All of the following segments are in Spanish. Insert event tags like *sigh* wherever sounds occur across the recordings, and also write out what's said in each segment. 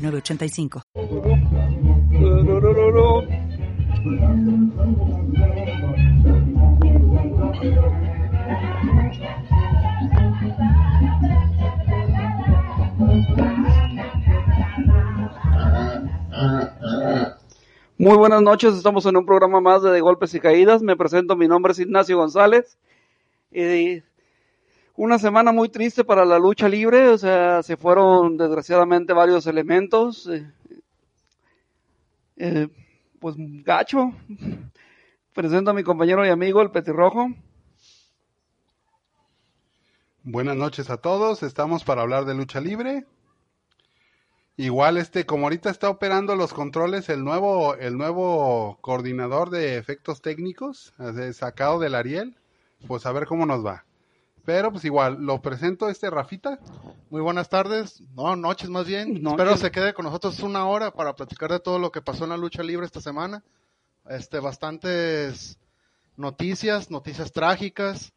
906985. Muy buenas noches, estamos en un programa más de, de Golpes y Caídas. Me presento, mi nombre es Ignacio González. Y una semana muy triste para la lucha libre, o sea, se fueron desgraciadamente varios elementos. eh, eh, pues gacho. Presento a mi compañero y amigo, el Petirrojo. Buenas noches a todos, estamos para hablar de lucha libre. Igual este, como ahorita está operando los controles el nuevo, el nuevo coordinador de efectos técnicos, eh, sacado del Ariel, pues a ver cómo nos va. Pero pues igual, lo presento este Rafita. Muy buenas tardes, no, noches más bien. Espero se quede con nosotros una hora para platicar de todo lo que pasó en la lucha libre esta semana. Este, bastantes noticias, noticias trágicas,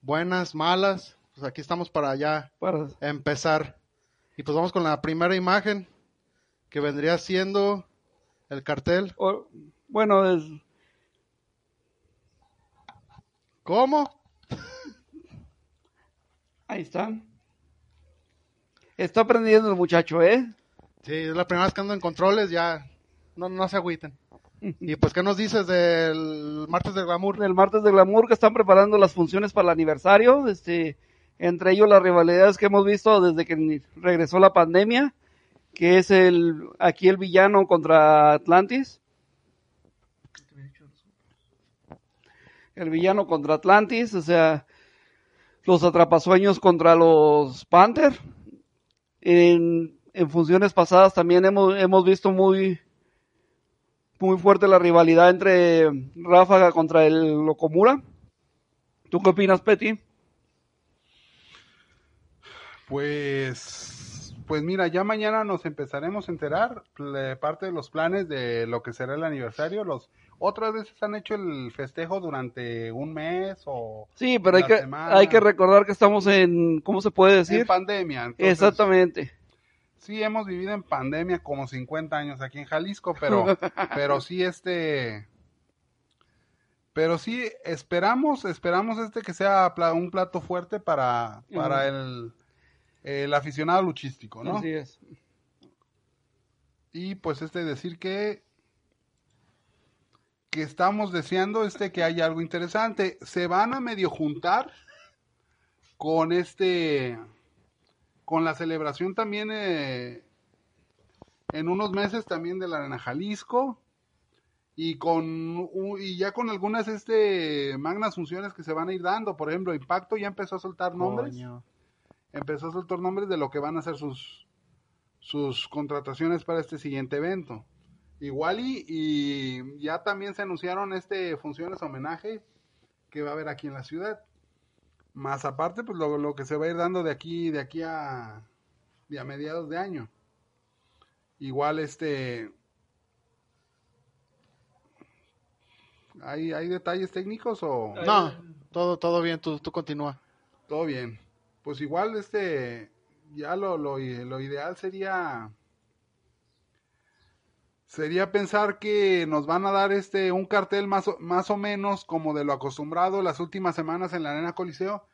buenas, malas. Pues aquí estamos para ya Para- empezar. Y pues vamos con la primera imagen, que vendría siendo el cartel. o- bueno, es, ¿Cómo? Ahí está. Está aprendiendo el muchacho, ¿eh? Sí, es la primera vez que ando en controles, ya no, no se agüiten. *laughs* Y pues, ¿qué nos dices del martes de glamour? el martes de Glamour que están preparando las funciones para el aniversario, este, entre ellos las rivalidades que hemos visto desde que regresó la pandemia, que es el aquí el villano contra Atlantis. El villano contra Atlantis, o sea, los atrapasueños contra los Panther. En, en funciones pasadas también hemos, hemos visto muy, muy fuerte la rivalidad entre Ráfaga contra el Locomura. ¿Tú qué opinas, Petty? Pues, pues mira, ya mañana nos empezaremos a enterar de parte de los planes de lo que será el aniversario. Los otras veces han hecho el festejo durante un mes o Sí, pero hay que, semana. hay que recordar que estamos en, ¿cómo se puede en decir? pandemia. Entonces, Exactamente. Sí, hemos vivido en pandemia como 50 años aquí en Jalisco, pero, *laughs* pero sí este, pero sí esperamos, esperamos este que sea un plato fuerte para, para el, el aficionado luchístico, ¿no? Así es. Y pues este decir que que estamos deseando este que haya algo interesante. Se van a medio juntar con este con la celebración también eh, en unos meses también de la Arena Jalisco y con y ya con algunas este magnas funciones que se van a ir dando, por ejemplo, Impacto ya empezó a soltar nombres Coño. empezó a soltar nombres de lo que van a ser sus, sus contrataciones para este siguiente evento. Igual y, y ya también se anunciaron este funciones homenaje que va a haber aquí en la ciudad. Más aparte, pues lo, lo que se va a ir dando de aquí, de aquí a, de a mediados de año. Igual este ¿Hay, ¿Hay detalles técnicos o...? No, todo, todo bien, tú, tú continúa. Todo bien. Pues igual, este, ya lo, lo, lo ideal sería, sería pensar que nos van a dar este, un cartel más o, más o menos como de lo acostumbrado las últimas semanas en la Arena Coliseo.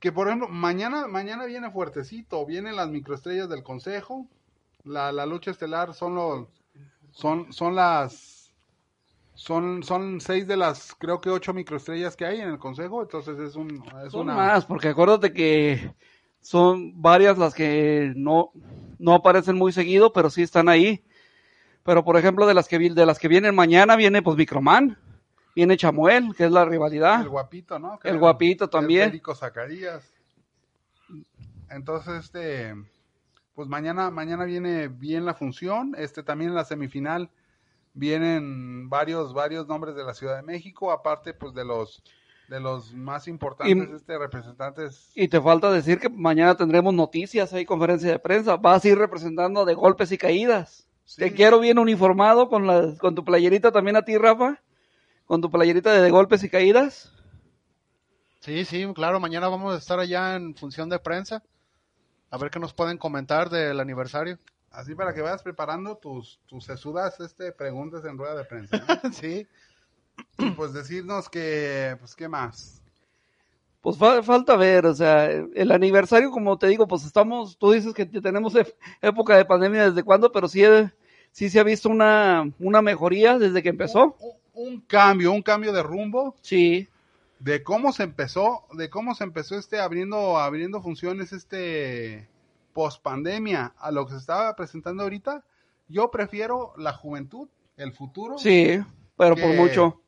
Que por ejemplo, mañana, mañana viene fuertecito, vienen las microestrellas del consejo, la, la lucha estelar son los, son, son las, son, son seis de las, creo que ocho microestrellas que hay en el consejo, entonces es un, es Son una, más, porque acuérdate que son varias las que no, no aparecen muy seguido, pero sí están ahí. Pero por ejemplo, de las que vi- de las que vienen mañana viene pues Microman, viene Chamuel, que es la rivalidad. El guapito, ¿no? Que El guapito el también. Federico Zacarías. Entonces, este, pues mañana, mañana viene bien la función. Este también en la semifinal vienen varios, varios nombres de la Ciudad de México, aparte pues de los de los más importantes Y- este representantes. Y te falta decir que mañana tendremos noticias, hay conferencia de prensa. Vas a ir representando de golpes y caídas. Sí. Te quiero bien uniformado con, la, con tu playerita también a ti, Rafa. Con tu playerita de, de golpes y caídas. Sí, sí, claro, mañana vamos a estar allá en función de prensa. A ver qué nos pueden comentar del aniversario. Así para que vayas preparando tus, tus sesudas este, preguntas en rueda de prensa. ¿no? *laughs* sí. Pues decirnos que, pues qué más. Pues fa- falta ver, o sea, el aniversario, como te digo, pues estamos, tú dices que tenemos época de pandemia desde cuándo, pero sí, eh, sí se ha visto una, una mejoría desde que empezó. Un, un cambio, un cambio de rumbo Sí, de cómo se empezó, de cómo se empezó este abriendo, abriendo funciones este post pandemia a lo que se estaba presentando ahorita. Yo prefiero la juventud, el futuro. sí, pero por mucho.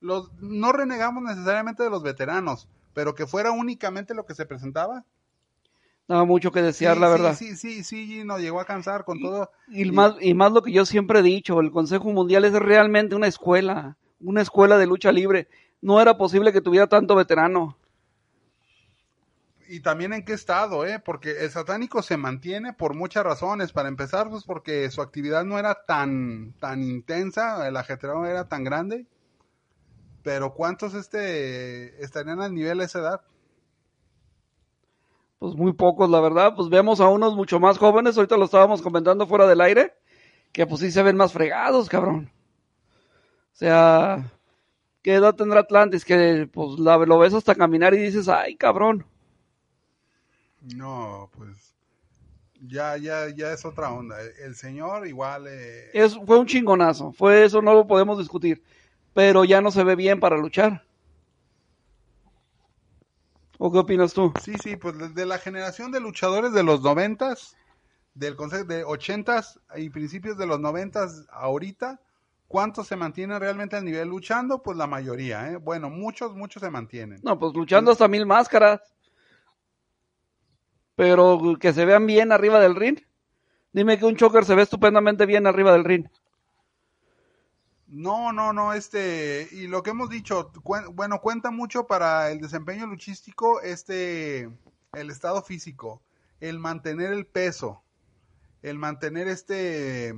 Los, no renegamos necesariamente de los veteranos, pero que fuera únicamente lo que se presentaba. Daba mucho que desear, sí, la sí, verdad. Sí, sí, sí, nos llegó a cansar con todo. Y más, y más lo que yo siempre he dicho, el Consejo Mundial es realmente una escuela, una escuela de lucha libre. No era posible que tuviera tanto veterano. Y también en qué estado, ¿eh? Porque el satánico se mantiene por muchas razones. Para empezar, pues porque su actividad no era tan, tan intensa, el ajetreo era tan grande. Pero ¿cuántos este estarían al nivel de esa edad? Pues muy pocos, la verdad. Pues vemos a unos mucho más jóvenes, ahorita lo estábamos comentando fuera del aire, que pues sí se ven más fregados, cabrón. O sea, ¿qué edad tendrá Atlantis? Que pues la, lo ves hasta caminar y dices, ay, cabrón. No, pues ya, ya, ya es otra onda. El señor igual eh, Es, fue un chingonazo, fue eso, no lo podemos discutir. Pero ya no se ve bien para luchar. ¿O qué opinas tú? Sí, sí, pues desde la generación de luchadores de los noventas, del consejo de ochentas y principios de los noventas ahorita, ¿cuántos se mantienen realmente al nivel luchando? Pues la mayoría, ¿eh? Bueno, muchos, muchos se mantienen. No, pues luchando hasta mil máscaras. Pero que se vean bien arriba del ring. Dime que un choker se ve estupendamente bien arriba del ring. No, no, no, este, y lo que hemos dicho, bueno, cuenta mucho para el desempeño luchístico, este, el estado físico, el mantener el peso, el mantener este,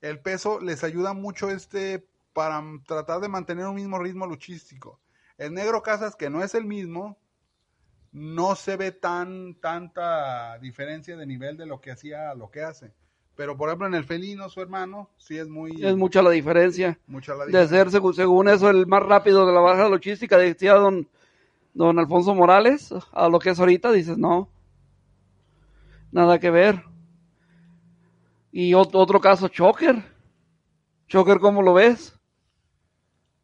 el peso les ayuda mucho este, para tratar de mantener un mismo ritmo luchístico. El negro Casas, que no es el mismo, no se ve tan, tanta diferencia de nivel de lo que hacía lo que hace. Pero, por ejemplo, en el felino, su hermano, sí es muy... Es mucha la diferencia. mucha la De diferencia. ser, según, según eso, el más rápido de la baja luchística, decía don, don Alfonso Morales, a lo que es ahorita, dices, no. Nada que ver. Y ot- otro caso, Choker. Choker, ¿cómo lo ves?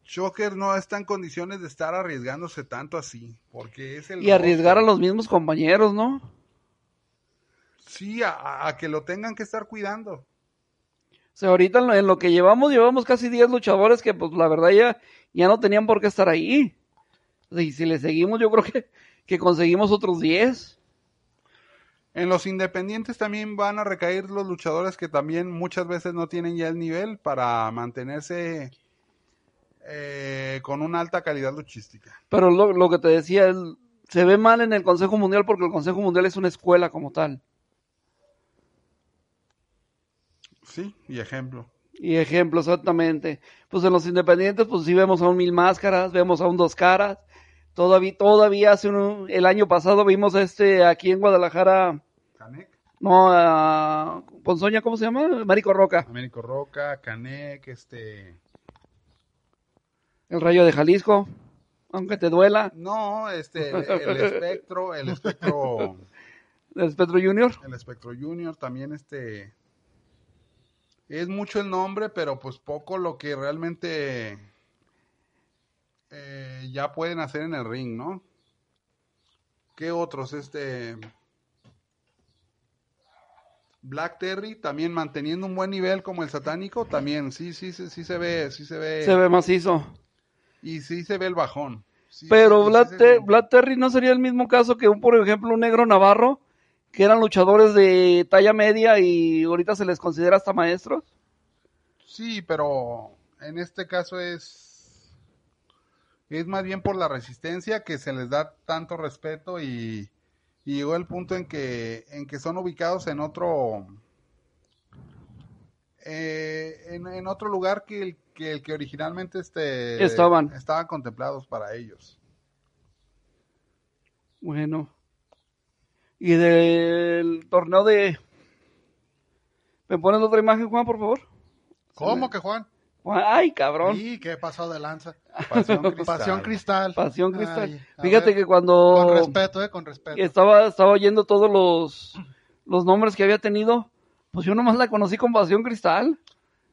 Choker no está en condiciones de estar arriesgándose tanto así, porque es el Y arriesgar a los mismos compañeros, ¿no? Sí, a- que lo tengan que estar cuidando. O sea, ahorita en lo, en lo que llevamos, llevamos casi 10 luchadores que, pues, la verdad ya, ya no tenían por qué estar ahí. Y si le seguimos, yo creo que, que conseguimos otros 10. En los independientes también van a recaer los luchadores que también muchas veces no tienen ya el nivel para mantenerse eh, con una alta calidad luchística. Pero lo, lo que te decía, el- se ve mal en el Consejo Mundial porque el Consejo Mundial es una escuela como tal. Sí, y ejemplo. Y ejemplo, exactamente. Pues en los independientes, pues sí vemos a un Mil Máscaras, vemos a un Dos Caras. Todavía, todavía hace un, el año pasado vimos a este aquí en Guadalajara, Canek, no, a Ponzoña, ¿cómo se llama? Marico Roca, Américo Roca, Canek, este... el Rayo de Jalisco, aunque te duela, No, este, *laughs* el, el espectro, el espectro... el Espectro Junior. El Espectro Junior también este es mucho el nombre, pero pues poco lo que realmente eh, ya pueden hacer en el ring, ¿no? ¿Qué otros? Este Black Terry también manteniendo un buen nivel como el satánico, también sí, sí, sí, sí se ve, sí se ve, Se ve macizo. y sí se ve el bajón. Sí, Pero sí, sí ve. Vlad Terry no sería el mismo caso que un, por ejemplo, un negro navarro que eran luchadores de talla media y ahorita se les considera hasta maestros. Sí, pero en este caso es es más bien por la resistencia que se les da tanto respeto y, y llegó el punto en que en que son ubicados en otro eh, en, en otro lugar que el que, el que originalmente este, Estaban. estaban contemplados para ellos. Bueno. Y del torneo de... ¿Me pones otra imagen, Juan, por favor? ¿Cómo que Juan? Ay, cabrón. Sí, ¿qué pasó de lanza? *laughs* Pasión Cristal. Pasión cristal. Pasión cristal. Ay, Fíjate ver, que cuando Con respeto, eh, con respeto. estaba, estaba oyendo todos los, los nombres que había tenido, pues yo nomás la conocí con Pasión Cristal.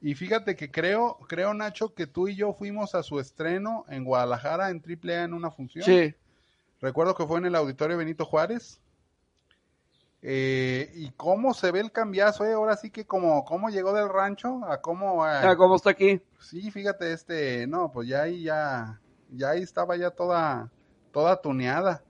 Y fíjate que creo, creo Nacho, que tú y yo fuimos a su estreno en Guadalajara en AAA en una función. Sí. Recuerdo que fue en el auditorio Benito Juárez. Eh, y cómo se ve el cambiazo, eh? ahora sí que como cómo llegó del rancho a cómo eh, Ah, ¿Cómo está aquí? sí, fíjate este, no, pues ya ahí ya ya ahí estaba ya toda toda tuneada.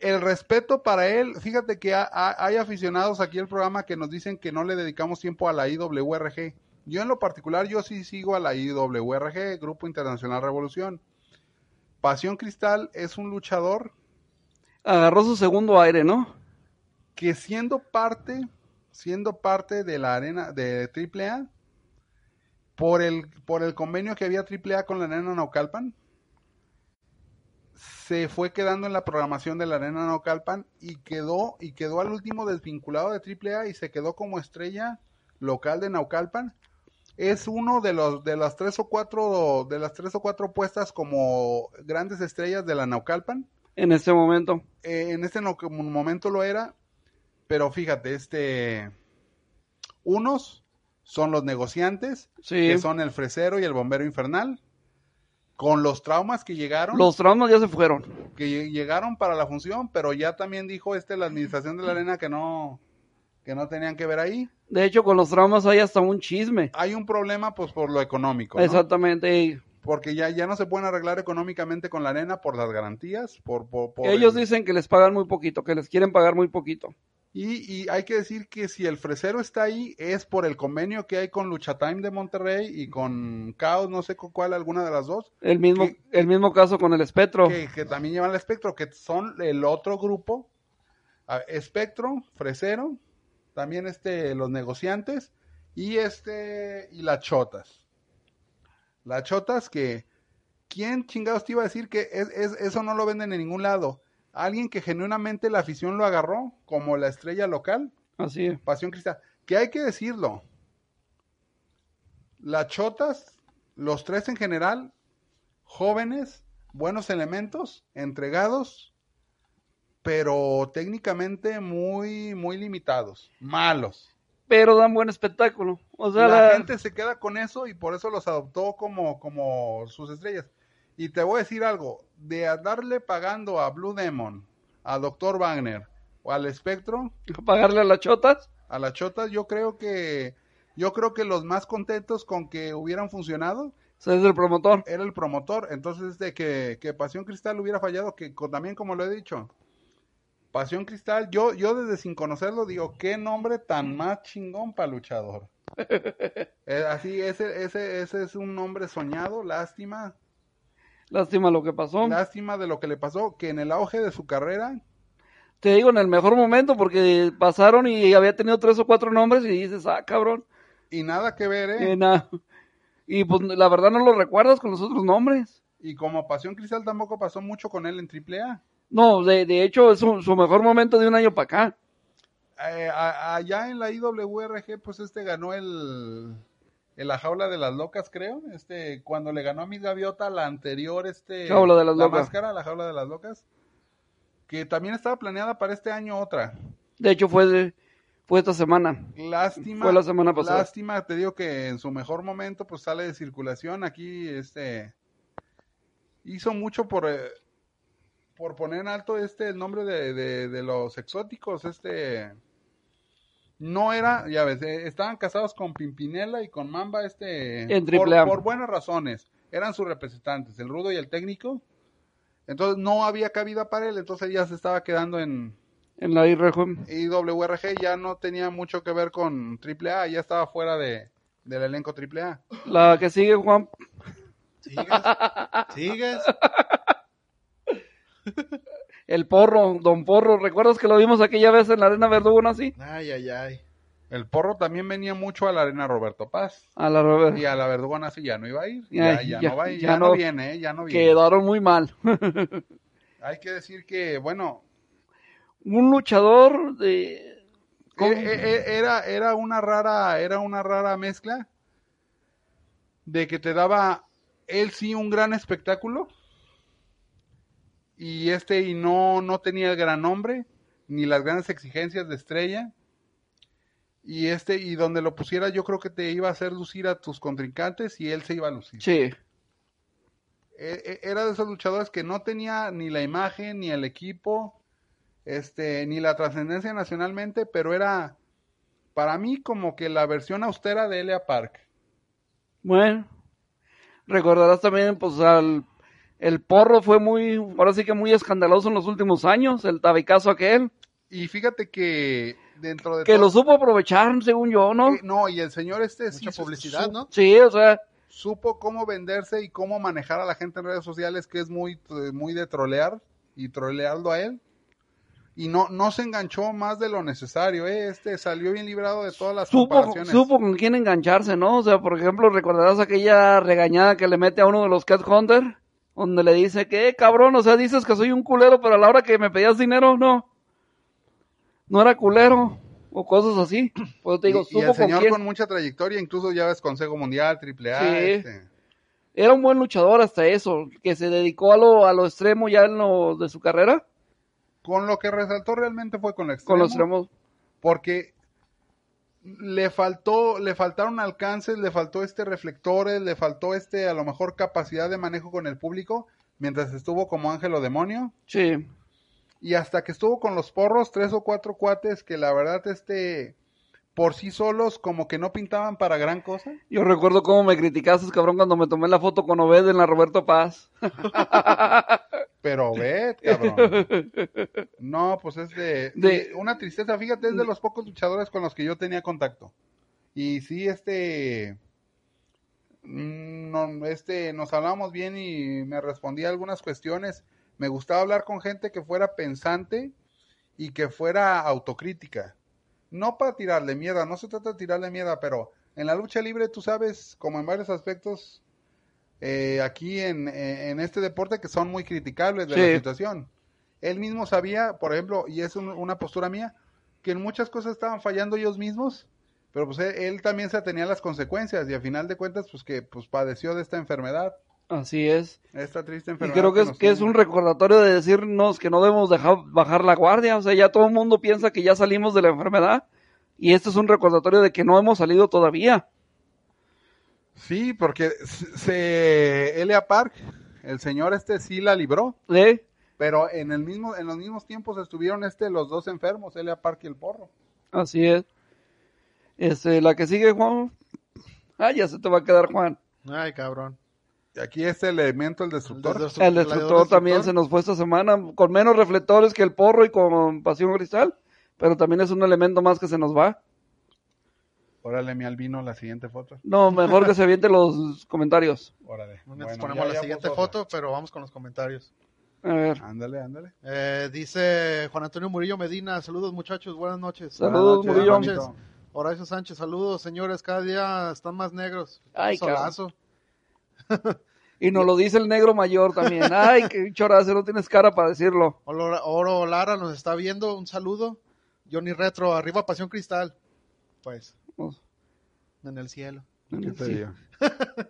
El respeto para él, fíjate que ha- ha- hay aficionados aquí al programa que nos dicen que no le dedicamos tiempo a la IWRG. Yo en lo particular yo sí sigo a la IWRG, Grupo Internacional Revolución. Pasión Cristal es un luchador Agarró su segundo aire, ¿no? Que siendo parte, siendo parte de la arena de AAA, por el, por el convenio que había AAA con la arena Naucalpan, se fue quedando en la programación de la arena Naucalpan y quedó, y quedó al último desvinculado de AAA y se quedó como estrella local de Naucalpan. Es uno de los de las tres o cuatro de las tres o cuatro puestas como grandes estrellas de la Naucalpan En este momento. eh, en este momento lo era, pero fíjate, este, unos son los negociantes, Sí. que son el fresero y el bombero infernal, con los traumas que llegaron, Los traumas ya se fueron. que lle- llegaron para la función, pero ya también dijo este la administración de la arena que no, que no tenían que ver ahí. De hecho, con los traumas hay hasta un chisme. Hay un problema, pues, por lo económico, ¿no? Exactamente. Porque ya, ya no se pueden arreglar económicamente con la arena por las garantías, por, por, por Ellos el- dicen que les pagan muy poquito, que les quieren pagar muy poquito. Y, y hay que decir que si el fresero está ahí es por el convenio que hay con Lucha Time de Monterrey y con Caos, no sé con cuál, alguna de las dos, El mismo, el mismo caso con el espectro. que, que también llevan el espectro, que son el otro grupo, a- espectro, fresero, también este, los negociantes y este, y las chotas. Las chotas que, ¿quién chingados te iba a decir que es, es- eso no lo venden en ningún lado? Alguien que genuinamente la afición lo agarró como la estrella local. Así es. Pasión Cristal. Que hay que decirlo. Las chotas, los tres en general, jóvenes, buenos elementos, entregados, pero técnicamente muy, muy limitados, malos. Pero dan buen espectáculo. O sea, la, la- gente se queda con eso y por eso los adoptó como, como sus estrellas. Y te voy a decir algo, de darle pagando a Blue Demon, a Dr. Wagner o al Espectro, pagarle a las chotas. a las chotas, yo creo que yo creo que los más contentos con que hubieran funcionado es el promotor. era el promotor. Entonces, de que, que Pasión Cristal hubiera fallado, que también como lo he dicho, Pasión Cristal, yo, yo desde sin conocerlo digo, qué nombre tan más chingón para luchador. *laughs* Eh, así, ese, ese, ese es un nombre soñado, lástima, Lástima lo que pasó. lástima de lo que le pasó, que en el auge de su carrera, Te digo, en el mejor momento, porque pasaron y había tenido tres o cuatro nombres y dices, ah, cabrón. y nada que ver, ¿eh? Na- Y pues la verdad no lo recuerdas con los otros nombres. Y como Pasión Cristal tampoco pasó mucho con él en AAA. No, de, de hecho es su, su mejor momento de un año para acá. Eh, a- allá en la IWRG, pues este ganó el, en la jaula de las locas, creo. Este, cuando le ganó a Miss Gaviota la anterior, este, Jaula de las la locas. máscara, la jaula de las locas, que también estaba planeada para este año otra. De hecho fue, de- fue esta semana. Lástima. Fue la semana pasada. Lástima, te digo que en su mejor momento, pues sale de circulación. Aquí, este, hizo mucho por, eh, por poner en alto este el nombre de, de, de los exóticos, este, no era, ya ves, eh, estaban casados con Pimpinela y con Mamba, este, En por, AAA. por buenas razones, eran sus representantes, el rudo y el técnico. Entonces no había cabida para él, entonces ya se estaba quedando en, En la IRG. Y WRG ya no tenía mucho que ver con AAA, ya estaba fuera de, del elenco AAA. La que sigue, Juan. ¿Sigues? ¿Sigues? *laughs* El porro, don porro. ¿Recuerdas que lo vimos aquella vez en la arena Verdugo, no así? Ay, ay, ay. El porro también venía mucho a la arena Roberto Paz. A la Robert. Y a la Verdugona sí ya no iba a ir. Ya, Ya, ya, ya, no va, ya, ya no, no. viene, ¿eh? ya no viene. Quedaron muy mal. *laughs* Hay que decir que, bueno, Un luchador de... Eh, eh, era, era una rara, era una rara mezcla de que te daba él sí un gran espectáculo y este y no, no tenía el gran nombre ni las grandes exigencias de estrella y este y donde lo pusiera yo creo que te iba a hacer lucir a tus contrincantes y él se iba a lucir. Sí. E- e- era de esos luchadores que no tenía ni la imagen, ni el equipo, este, ni la trascendencia nacionalmente, pero era para mí como que la versión austera de Elia Park. Bueno. Recordarás también, pues, al... El porro fue muy, ahora sí que muy escandaloso en los últimos años, el tabicazo aquel, Y fíjate que dentro de que todo- lo supo aprovechar, según yo, ¿no? eh, no, y el señor este sí Mucha publicidad, su- ¿no? Sí, o sea, supo cómo venderse y cómo manejar a la gente en redes sociales, que es muy, eh, muy de trolear y trolearlo a él. Y no, no se enganchó más de lo necesario, ¿eh? este salió bien librado de todas las supo, comparaciones. supo con quién engancharse, ¿no? O sea, por ejemplo, recordarás aquella regañada que le mete a uno de los Cat Hunter, donde le dice que, "Eh, cabrón, o sea, dices que soy un culero, pero a la hora que me pedías dinero, no. No era culero, o cosas así. Pues te digo, y, y el con señor quién. con mucha trayectoria, incluso ya ves Consejo Mundial, Triple A, Sí. este, Era un buen luchador hasta eso, que se dedicó a lo, a lo extremo ya en lo de su carrera, con lo que resaltó realmente fue con lo extremo, con los extremos. porque le faltó, le faltaron alcances, le faltó este reflectores, le faltó este a lo mejor capacidad de manejo con el público, mientras estuvo como ángel o demonio, Sí. y hasta que estuvo con los porros, tres o cuatro cuates que la verdad este por sí solos como que no pintaban para gran cosa. Yo recuerdo cómo me criticaste, cabrón, cuando me tomé la foto con Obed en la Roberto Paz. *laughs* Pero *laughs* ve, cabrón. No, pues es de, De- una tristeza. Fíjate, es de los pocos luchadores con los que yo tenía contacto. Y sí, este, mm, no, este, nos hablábamos bien y me respondía algunas cuestiones. Me gustaba hablar con gente que fuera pensante y que fuera autocrítica. No para tirarle mierda, no se trata de tirarle mierda, pero en la lucha libre tú sabes, como en varios aspectos, eh, aquí en, eh, en este deporte que son muy criticables de Sí. la situación. Él mismo sabía, por ejemplo, y es un- una postura mía, que en muchas cosas estaban fallando ellos mismos, pero pues él, él también se atenía a las consecuencias y a final de cuentas pues que pues padeció de esta enfermedad, Así es. esta triste Y enfermedad. creo que es, que es un recordatorio de decirnos que no debemos dejar bajar la guardia. O sea, ya todo el mundo piensa que ya salimos de la enfermedad. Y esto es un recordatorio de que no hemos salido todavía. Sí, porque se- se Elia Park, el señor este sí la libró, ¿Sí? pero en el mismo en los mismos tiempos estuvieron este los dos enfermos, Elia Park y el Porro. Así es. Este, la que sigue, Juan. Ah, ya se te va a quedar, Juan. Ay, cabrón. Y aquí este elemento el destructor. El El destructor también se nos fue esta semana con menos reflectores que el porro y con pasión cristal. Pero también es un elemento más que se nos va. Órale, mi albino, la siguiente foto. No, mejor que se aviente los comentarios. Órale. Bueno, ponemos ya- la ya siguiente foto, pero vamos con los comentarios. A ver. Ándale, ándale. Eh, dice Juan Antonio Murillo Medina, saludos muchachos, buenas noches. Saludos, Buenas noches, Murillo. Horacio Sánchez, saludos señores, cada día están más negros. Ay, Solazo. Y nos lo dice el negro mayor también. Ay, qué chorazo, no tienes cara para decirlo. Oro, Oro Lara nos está viendo, un saludo. Johnny Retro, arriba Pasión Cristal. Pues, Pues, en el cielo. ¿Qué te sí. digo? *laughs*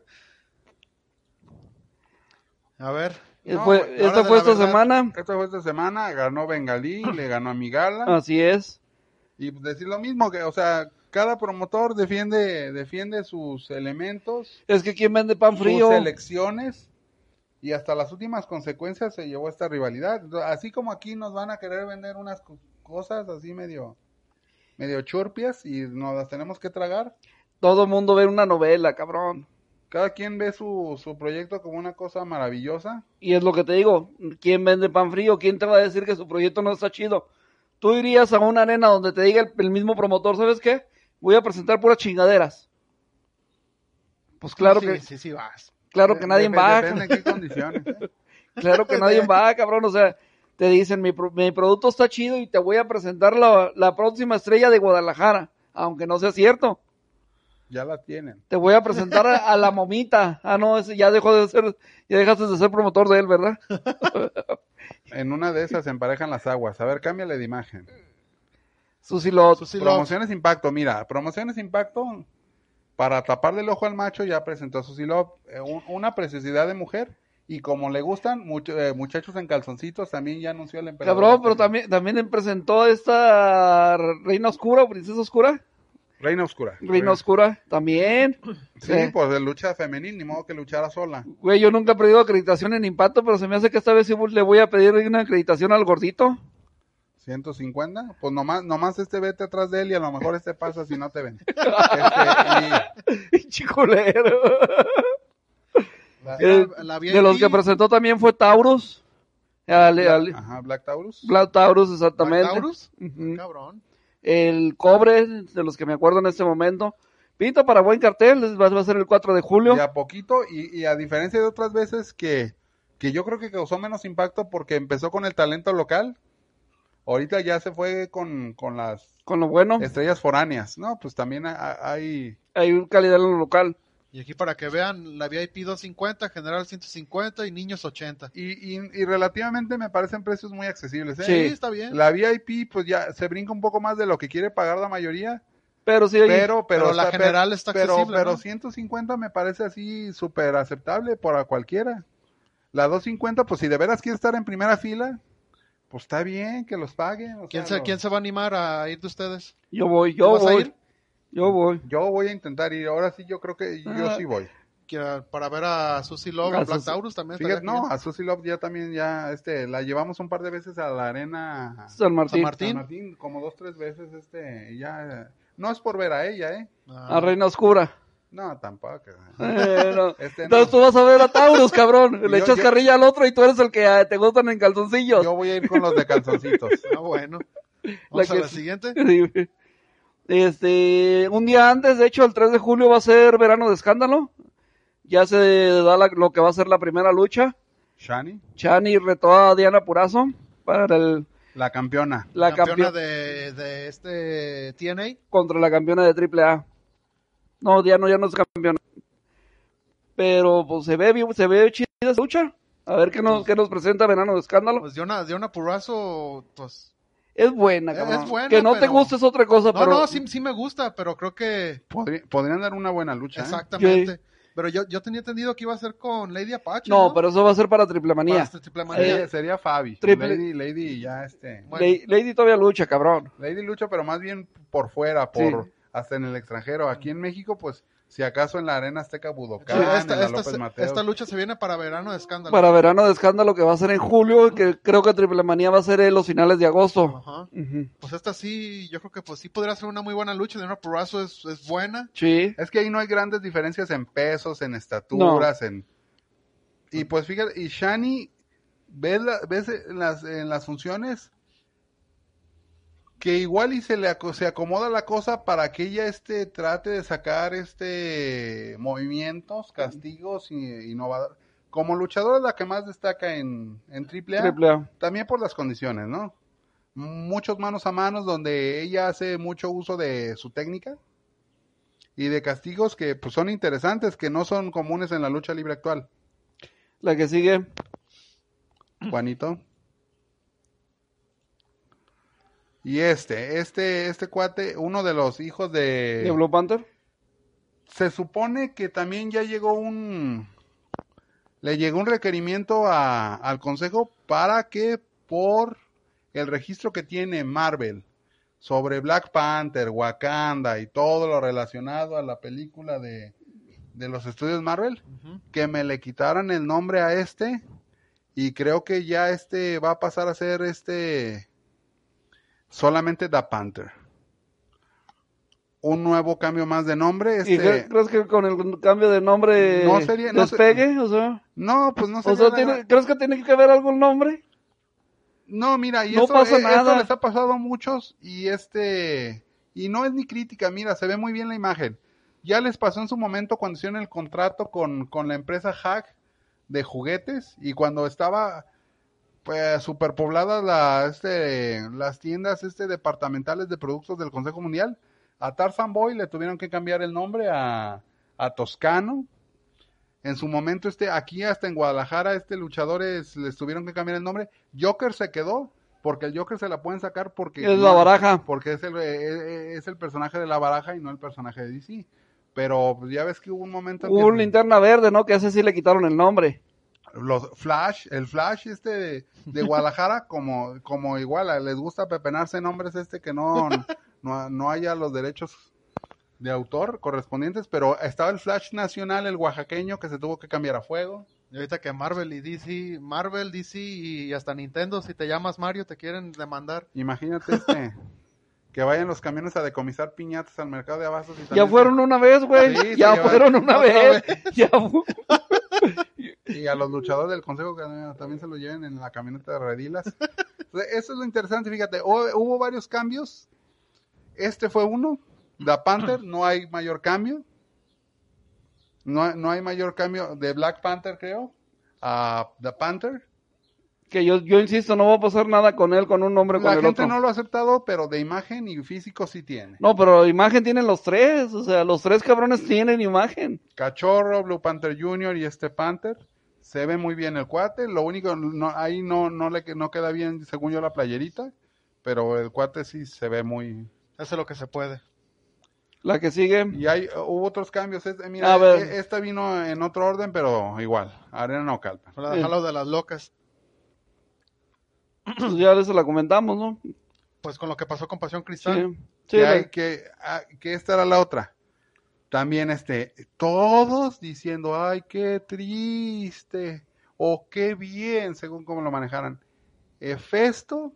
A ver, No, fue- güey, esta fue la esta verdad. semana. Esta fue esta semana, ganó Bengalí, le ganó a Migala. *laughs* Así es. Y decir lo mismo, que, o sea, cada promotor defiende, defiende sus elementos, Es que quien vende pan frío. sus elecciones, y hasta las últimas consecuencias se llevó esta rivalidad. Así como aquí nos van a querer vender unas co- cosas así medio, medio churpias y nos las tenemos que tragar. Todo el mundo ve una novela, cabrón. Cada quien ve su, su proyecto como una cosa maravillosa. Y es lo que te digo. ¿Quién vende pan frío? ¿Quién te va a decir que su proyecto no está chido? tú irías a una arena donde te diga el, el mismo promotor, ¿sabes qué? Voy a presentar puras chingaderas. Pues claro sí, que, Sí, sí, vas. claro que nadie Dep- va. Depende en qué condiciones. ¿eh? *laughs* Claro que nadie va, cabrón. O sea, te dicen, mi, pro- mi producto está chido y te voy a presentar la, la próxima estrella de Guadalajara. Aunque no sea cierto. Ya la tienen. Te voy a presentar a, a la momita. Ah, no, ese ya dejó de ser, ya dejaste de ser promotor de él, ¿verdad? *laughs* En una de esas se emparejan las aguas. A ver, cámbiale de imagen. Susi Lot. Susi Love. Promociones Impacto, mira, Promociones Impacto, para taparle el ojo al macho, ya presentó a Susi Love, eh, un- una preciosidad de mujer. Y como le gustan mucho- eh, muchachos en calzoncitos, también ya anunció el emperador. Cabrón, pero también, también presentó esta Reina Oscura, Princesa Oscura. Reina Oscura. Reina Oscura, también. Sí, Eh. pues de lucha femenil, ni modo que luchara sola. Güey, yo nunca he pedido acreditación en Impacto, pero se me hace que esta vez sí le voy a pedir una acreditación al gordito. 150, pues nomás, nomás este vete atrás de él y a lo mejor este pasa si no te ven. *laughs* Este, Chiculero. La, Eh, la- la De los que presentó también fue Taurus. Al- y- al- ajá, Black Taurus. Black Taurus, exactamente. Black Taurus. Ujú. Cabrón. El Cobre, de los que me acuerdo en este momento. Pinta para buen cartel, va va a ser el 4 de julio. De a poquito, y, y a diferencia de otras veces que, que yo creo que causó menos impacto porque empezó con el talento local, ahorita ya se fue con, con las Con lo bueno, estrellas foráneas, ¿no? Pues también ha- hay... hay calidad en lo local. Y aquí para que vean, la VIP 250, general 150 y niños 80. Y, y, y relativamente me parecen precios muy accesibles, ¿eh? Sí. está bien. La VIP, pues ya se brinca un poco más de lo que quiere pagar la mayoría, Pero sí, hay- pero, pero, Pero la está- general está pero, accesible, pero ¿no? 150 me parece así súper aceptable para cualquiera. La 250, pues si de veras quiere estar en primera fila, pues está bien que los paguen. o ¿Quién sea, se, lo- ¿Quién se va a animar a ir de ustedes? yo voy, ¿Tú yo vas a voy. ir? Yo voy. Yo voy a intentar ir, ahora sí yo creo que yo Ah. sí voy. Que- Para ver a Susie Love, A a Black Susi- Taurus también. Fíjate, no, a Susie Love ya también ya, este, la llevamos un par de veces a la arena San Martín. San Martín. San Martín, como dos, tres veces, este, y ya, no es por ver a ella, ¿eh? Ah, A Reina Oscura. No, tampoco. Eh, *laughs* no. Este, Entonces no. tú vas a ver a Taurus, cabrón. *laughs* Le Yo- echas yo- carrilla al otro y tú eres el que eh, te gustan en calzoncillos. Yo voy a ir con los de calzoncitos. *laughs* ah, bueno. Vamos La a la siguiente. Sí. Este, un día antes, de hecho, el 3 de julio va a ser verano de escándalo. Ya se da la- lo que va a ser la primera lucha. Shani, Chani retó a Diana Purazo para el, la campeona. la campeona de, de este TNA. contra la campeona de AAA. No, Diana ya no es campeona. Pero pues se ve se ve chida esa lucha. A ver qué nos, qué nos presenta Verano de Escándalo. Pues una Purazo, pues. Es buena, cabrón. es buena, que no te guste es otra cosa, No, pero no, sí, sí me gusta, pero creo que. Podrían dar una buena lucha. ¿eh? Exactamente. Pero yo, yo tenía entendido que iba a ser con Lady Apache. no, No, pero eso va a ser para Triple Manía. este triple Eh, manía. Sería, sería Fabi. triple- Lady, Lady ya este. Bueno. Lady, Lady todavía lucha, cabrón. Lady lucha, pero más bien por fuera, por hasta en el extranjero. Aquí en México, pues, si acaso en la Arena Azteca Sí, Budocán, esta, en la esta- López Mateos. esta lucha se viene para verano de escándalo. Para Verano de Escándalo que va a ser en julio, que creo que Triple Manía va a ser en los finales de agosto. Ajá. Ujú. Pues esta sí, yo creo que pues sí podría ser una muy buena lucha. De una Purazo es, es buena. Sí. Es que ahí no hay grandes diferencias en pesos, en estaturas, en... Y pues fíjate, y Shani, ¿ves, la- ves en, las, en las funciones? Que igual y se le se acomoda la cosa para que ella este trate de sacar este movimientos, castigos y innovadores. Como luchadora es la que más destaca en, en AAA, Triple A. también por las condiciones, ¿no? Muchos manos a manos donde ella hace mucho uso de su técnica y de castigos que pues son interesantes, que no son comunes en la lucha libre actual. La que sigue. Juanito. Y este, este, este cuate, uno de los hijos de... de Blue Panther. Se supone que también ya llegó un... Le llegó un requerimiento a- al consejo para que por el registro que tiene Marvel sobre Black Panther, Wakanda y todo lo relacionado a la película de, de los estudios Marvel, que me le quitaran el nombre a este y creo que ya este va a pasar a ser este solamente The Panther. Un nuevo cambio más de nombre, ¿Y este crees que con el cambio de nombre No sería- no despegue? O sea, no, pues no sé. o sea ¿tiene- ¿crees que tiene que ver algo el nombre? No, mira, y No eso, pasa eh, esto nada. les ha pasado a muchos y este y no es ni crítica, mira, se ve muy bien la imagen. Ya les pasó en su momento cuando hicieron el contrato con, con la empresa Hack de juguetes y cuando estaba pues superpoblada la este las tiendas este departamentales de productos del Consejo Mundial, a Tarzan Boy le tuvieron que cambiar el nombre a, a Toscano. En su momento, este, aquí hasta en Guadalajara, este luchadores les tuvieron que cambiar el nombre. Joker se quedó, porque el Joker se la pueden sacar porque Es la baraja. porque es el, eh, es el personaje de la baraja y no el personaje de DC. Pero pues, ya ves que hubo un momento en Hubo que un linterna verde, ¿no? Que a ese sí le quitaron el nombre. Los Flash, el Flash este de, de Guadalajara, *laughs* como, como igual les gusta pepenarse nombres este que no, no, no haya los derechos de autor correspondientes, pero estaba el Flash nacional, el oaxaqueño, que se tuvo que cambiar a fuego. Y ahorita que Marvel y DC, Marvel, DC y hasta Nintendo, si te llamas Mario, te quieren demandar. Imagínate este, que vayan los camiones a decomisar piñatas al mercado de abastos. Y Ya fueron una vez, güey. Sí, ya fueron una vez. *laughs* Ya fu- y a los luchadores del consejo que también se lo lleven en la camioneta de redilas. Eso es lo interesante, fíjate, hu- hubo varios cambios. Este fue uno, The Panther, no hay mayor cambio. No, no hay mayor cambio de Black Panther, creo, a The Panther. Que yo, yo insisto, no va a pasar nada con él, con un nombre con La gente otro. no lo ha aceptado, pero de imagen y físico sí tiene. No, pero imagen tienen los tres. O sea, los tres cabrones tienen imagen. Cachorro, Blue Panther Jr. y este Panther. Se ve muy bien el cuate. Lo único, no, ahí no, no le no queda bien, según yo, la playerita. Pero el cuate sí se ve muy. Eso es lo que se puede. La que sigue. Y hay, hubo otros cambios. Este, mira, A ver. e- esta vino en otro orden, pero igual. Arena no calpa. Dejarlo de las locas. *clears throat* Ya se la comentamos, ¿no? Pues con lo que pasó con Pasión Cristal. Sí. Sí, que, la- hay, que, ah, que esta era la otra. También este, todos diciendo, ay, qué triste, o qué bien, según cómo lo manejaran. Hefesto,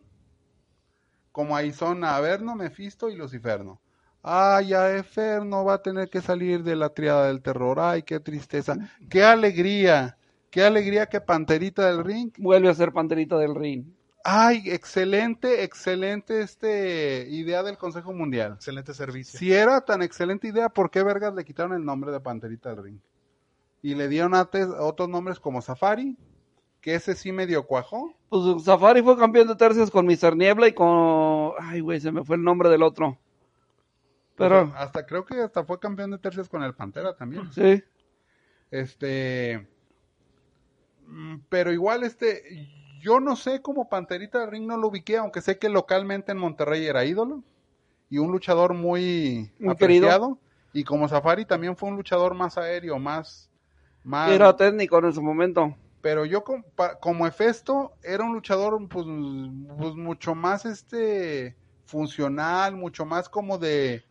como ahí son Averno, Mefisto y Luciferno. Ay, a Eferno va a tener que salir de la triada del terror. Ay, qué tristeza. Qué alegría. Qué alegría que Panterita del Ring vuelve a ser Panterita del Ring. Ay, excelente, excelente este idea del Consejo Mundial. Excelente servicio. Si era tan excelente idea, ¿por qué vergas le quitaron el nombre de Panterita del Ring? Y le dieron antes otros nombres como Safari, que ese sí medio cuajó. Pues Safari fue campeón de tercias con Mr. Niebla y con... Ay, güey, se me fue el nombre del otro. Pero, O sea, hasta creo que hasta fue campeón de tercias con el Pantera también. sí. Este, mm, pero igual este, yo no sé cómo Panterita del Ring no lo ubiqué, aunque sé que localmente en Monterrey era ídolo y un luchador muy, Muy querido. apreciado. Y como Safari también fue un luchador más aéreo, más, más. Era técnico en su momento. Pero yo com- pa- como Hefesto era un luchador pues, pues mucho más este funcional, mucho más como de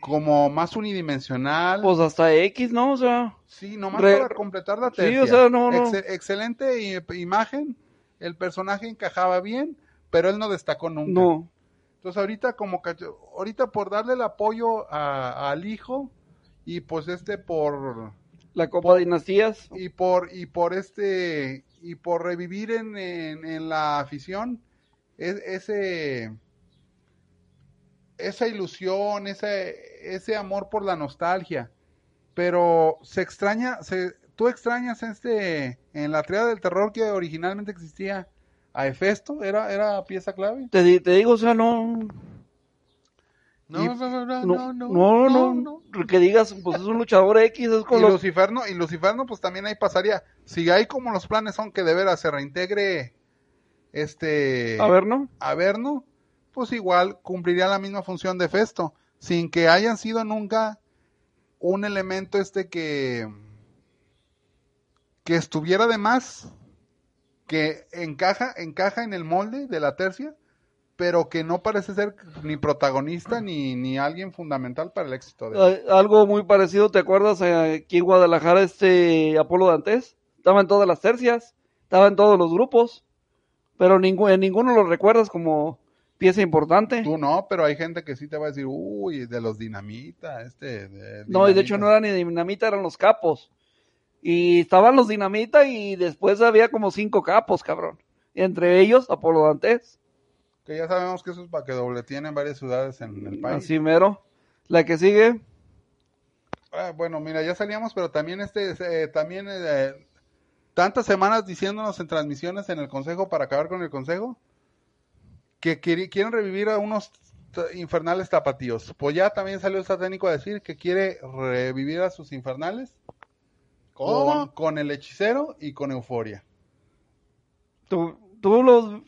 como más unidimensional. Pues hasta X, ¿no? O sea, Sí, nomás Re- para completar la Sí, tercia. o sea, no, no. Exce- excelente imagen, el personaje encajaba bien, pero él no destacó nunca. no. Entonces ahorita como que- ahorita por darle el apoyo a- al hijo y pues este por La Copa de Dinastías. y por y por este y por revivir en, en, en la afición es- ese esa ilusión, ese, ese amor por la nostalgia. Pero se extraña, se, tú extrañas este, en la triada del terror que originalmente existía a Hefesto, era, era pieza clave. Te, di- te digo, o sea, no. No, Y- no, no, no, No, no, no, no, Que digas, pues es un luchador X, es Y con lo- Luciferno, y Luciferno, pues también ahí pasaría. Si hay como los planes son que de veras se reintegre este A ver, ¿no? Averno, pues igual cumpliría la misma función de Festo, sin que hayan sido nunca un elemento este que que estuviera de más, que encaja, encaja en el molde de la tercia, pero que no parece ser ni protagonista ni, ni alguien fundamental para el éxito de Eh, Algo muy parecido, ¿te acuerdas? eh, Aquí en Guadalajara, este Apolo Dantes, estaba en todas las tercias, estaba en todos los grupos, pero ningú- en ninguno lo recuerdas como pieza importante. Tú no, pero hay gente que sí te va a decir, uy, de los dinamita, este. de No, y de hecho Dinamita". no era ni dinamita, eran los capos. Y estaban los dinamita y después había como cinco capos, cabrón. entre ellos Apolo Dantes, Que ya sabemos que eso es para que dobleteen en varias ciudades en el país. así mero. La que sigue, Ah, bueno, mira, ya salíamos, pero también este, eh, también eh, tantas semanas diciéndonos en transmisiones en el consejo para acabar con el consejo que quiere- quieren revivir a unos infernales tapatíos. Pues ya también salió el satánico a decir que quiere revivir a sus infernales ¿Cómo? con el hechicero y con euforia. tú, tú los...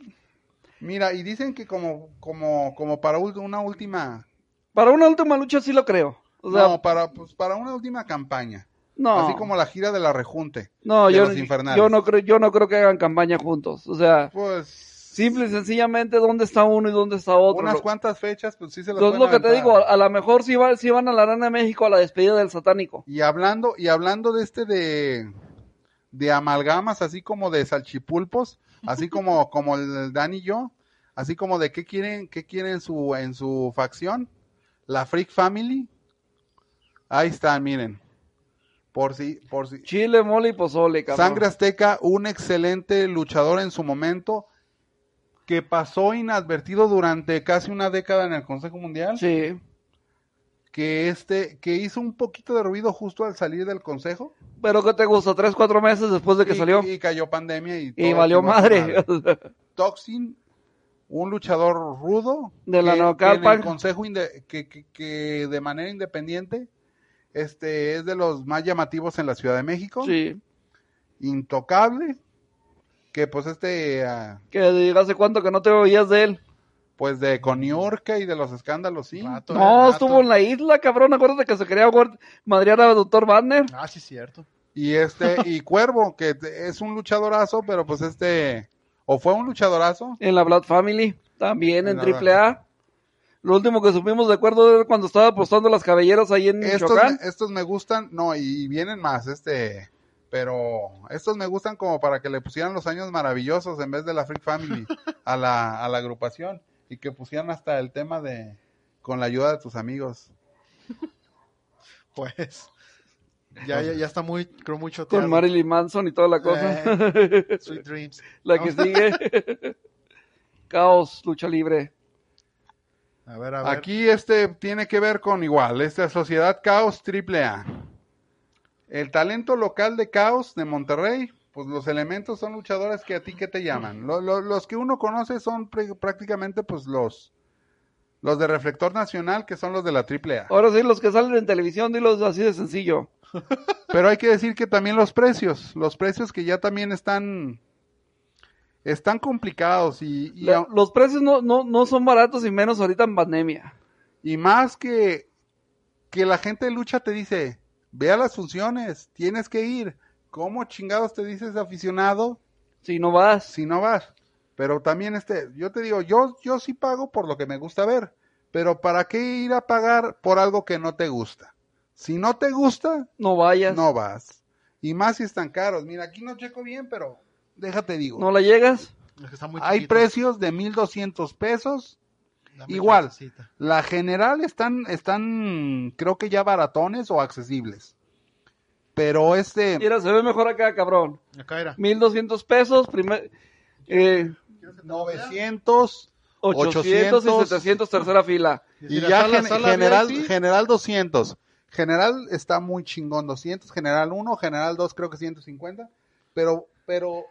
Mira, y dicen que como, como, como para una última, Para una última lucha sí lo creo. O sea, no, para, pues, para una última campaña. no, Así como la gira de la rejunte. no, de yo, los infernales. yo no creo, yo no creo que hagan campaña juntos. O sea, Pues simple y sencillamente dónde está uno y dónde está otro. unas cuantas fechas, pues sí se las Entonces, lo que te digo, a, a lo mejor sí, va, sí van a la Arena de México a la despedida del satánico. Y hablando, y hablando de este de, de amalgamas, así como de salchipulpos, así como, *laughs* como el Dan y yo, así como de qué quieren, qué quieren su, en su facción, la Freak Family. Ahí están, miren. Por si, por si. Chile, mole y pozole, cabrón. Sangre Azteca, un excelente luchador en su momento, que pasó inadvertido durante casi una década en el Consejo Mundial. Sí. que este que hizo un poquito de ruido justo al salir del consejo Pero ¿qué te gusta? Tres, cuatro meses después de que y, salió. y cayó pandemia y, Y todo valió a su madre. Toxin un luchador rudo De la que- Knockout que en el Punk. consejo que, que- que de manera independiente este es de los más llamativos en la Ciudad de México sí. intocable que pues este ah, Que hace cuánto que no te oías de él. pues de Coniorca y de los escándalos sí Rato, No, rato. estuvo en la isla, cabrón. Acuérdate que se quería madrear a Doctor Wagner. Ah, sí, cierto. Y este, y *laughs* Cuervo, que es un luchadorazo, pero pues este, o fue un luchadorazo, En la Blood Family. También en Triple A. Lo último que supimos de acuerdo era cuando estaba apostando las cabelleras ahí en estos, Michoacán. me- estos me gustan, no, y vienen más, este, pero estos me gustan como para que le pusieran los años maravillosos en vez de la Freak Family *laughs* a la, a la agrupación, y que pusieran hasta el tema de, con la ayuda de tus amigos. *laughs* Pues. Ya, ya, ya está muy, creo, mucho Con Marilyn Manson y toda la cosa. Sweet *laughs* Dreams. la que sigue. Caos, lucha libre. A ver, a ver. Aquí este tiene que ver con igual, esta Sociedad Caos Triple A. El talento local de Caos de Monterrey, pues los elementos son luchadores que a ti que te llaman. Lo- lo- los que uno conoce son pr- prácticamente pues los los de Reflector Nacional, que son los de la Triple A. Ahora sí, los que salen en televisión, dilos así de sencillo. *laughs* Pero hay que decir que también los precios, los precios que ya también están están complicados y, y La- a- los precios no, no, no son baratos y menos ahorita en pandemia. Y más que, que la gente de lucha te dice, ve a las funciones, tienes que ir. ¿Cómo chingados te dices aficionado Si no vas. si no vas? Pero también este, yo te digo, yo, yo sí pago por lo que me gusta ver. Pero ¿para qué ir a pagar por algo que no te gusta? Si no te gusta, No vayas. no vas. Y más si están caros. Mira, aquí no checo bien, pero déjate digo. ¿No la llegas. Es que está muy Hay precios de 1200 pesos Dame igual. chancecita. La general están, están, creo que ya baratones o accesibles. Pero este, Mira, se ve mejor acá, cabrón. Acá era. 1200 pesos, primer, eh, 900 800 y 800, 700 tercera fila. y la ya sala- gen- sala general, VIP, general 200. General está muy chingón, 200, general 1, general 2 creo que 150. Pero, pero,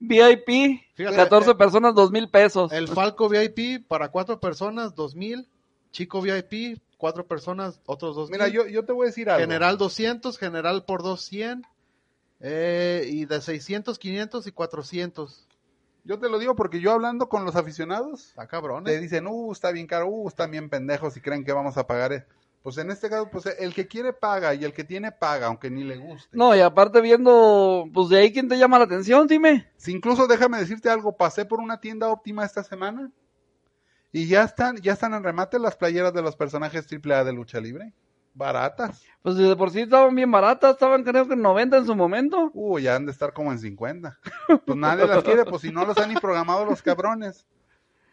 VIP, Fíjate, 14 eh, personas, 2 mil pesos. El Falco VIP para cuatro personas, dos mil. Chico VIP, cuatro personas, otros dos mira, mil. yo, yo te voy a decir algo. General 200, general por 200. Eh, y de 600, 500 y 400. Yo te lo digo porque yo hablando con los aficionados, Está cabrón. te ¿eh? dicen, uh, está bien caro, uh, están bien pendejos y creen que vamos a pagar. Eh". Pues en este caso, pues el que quiere paga y el que tiene paga, aunque ni le guste. No, y aparte viendo, pues de ahí quién te llama la atención, dime. Si incluso déjame decirte algo, pasé por una tienda óptima esta semana y ya están, ya están en remate las playeras de los personajes AAA de lucha libre. Baratas. Pues de por sí estaban bien baratas, estaban creo que en 90 en su momento. Uh, ya han de estar como en 50. Pues nadie las quiere, pues si no los han ni programado los cabrones.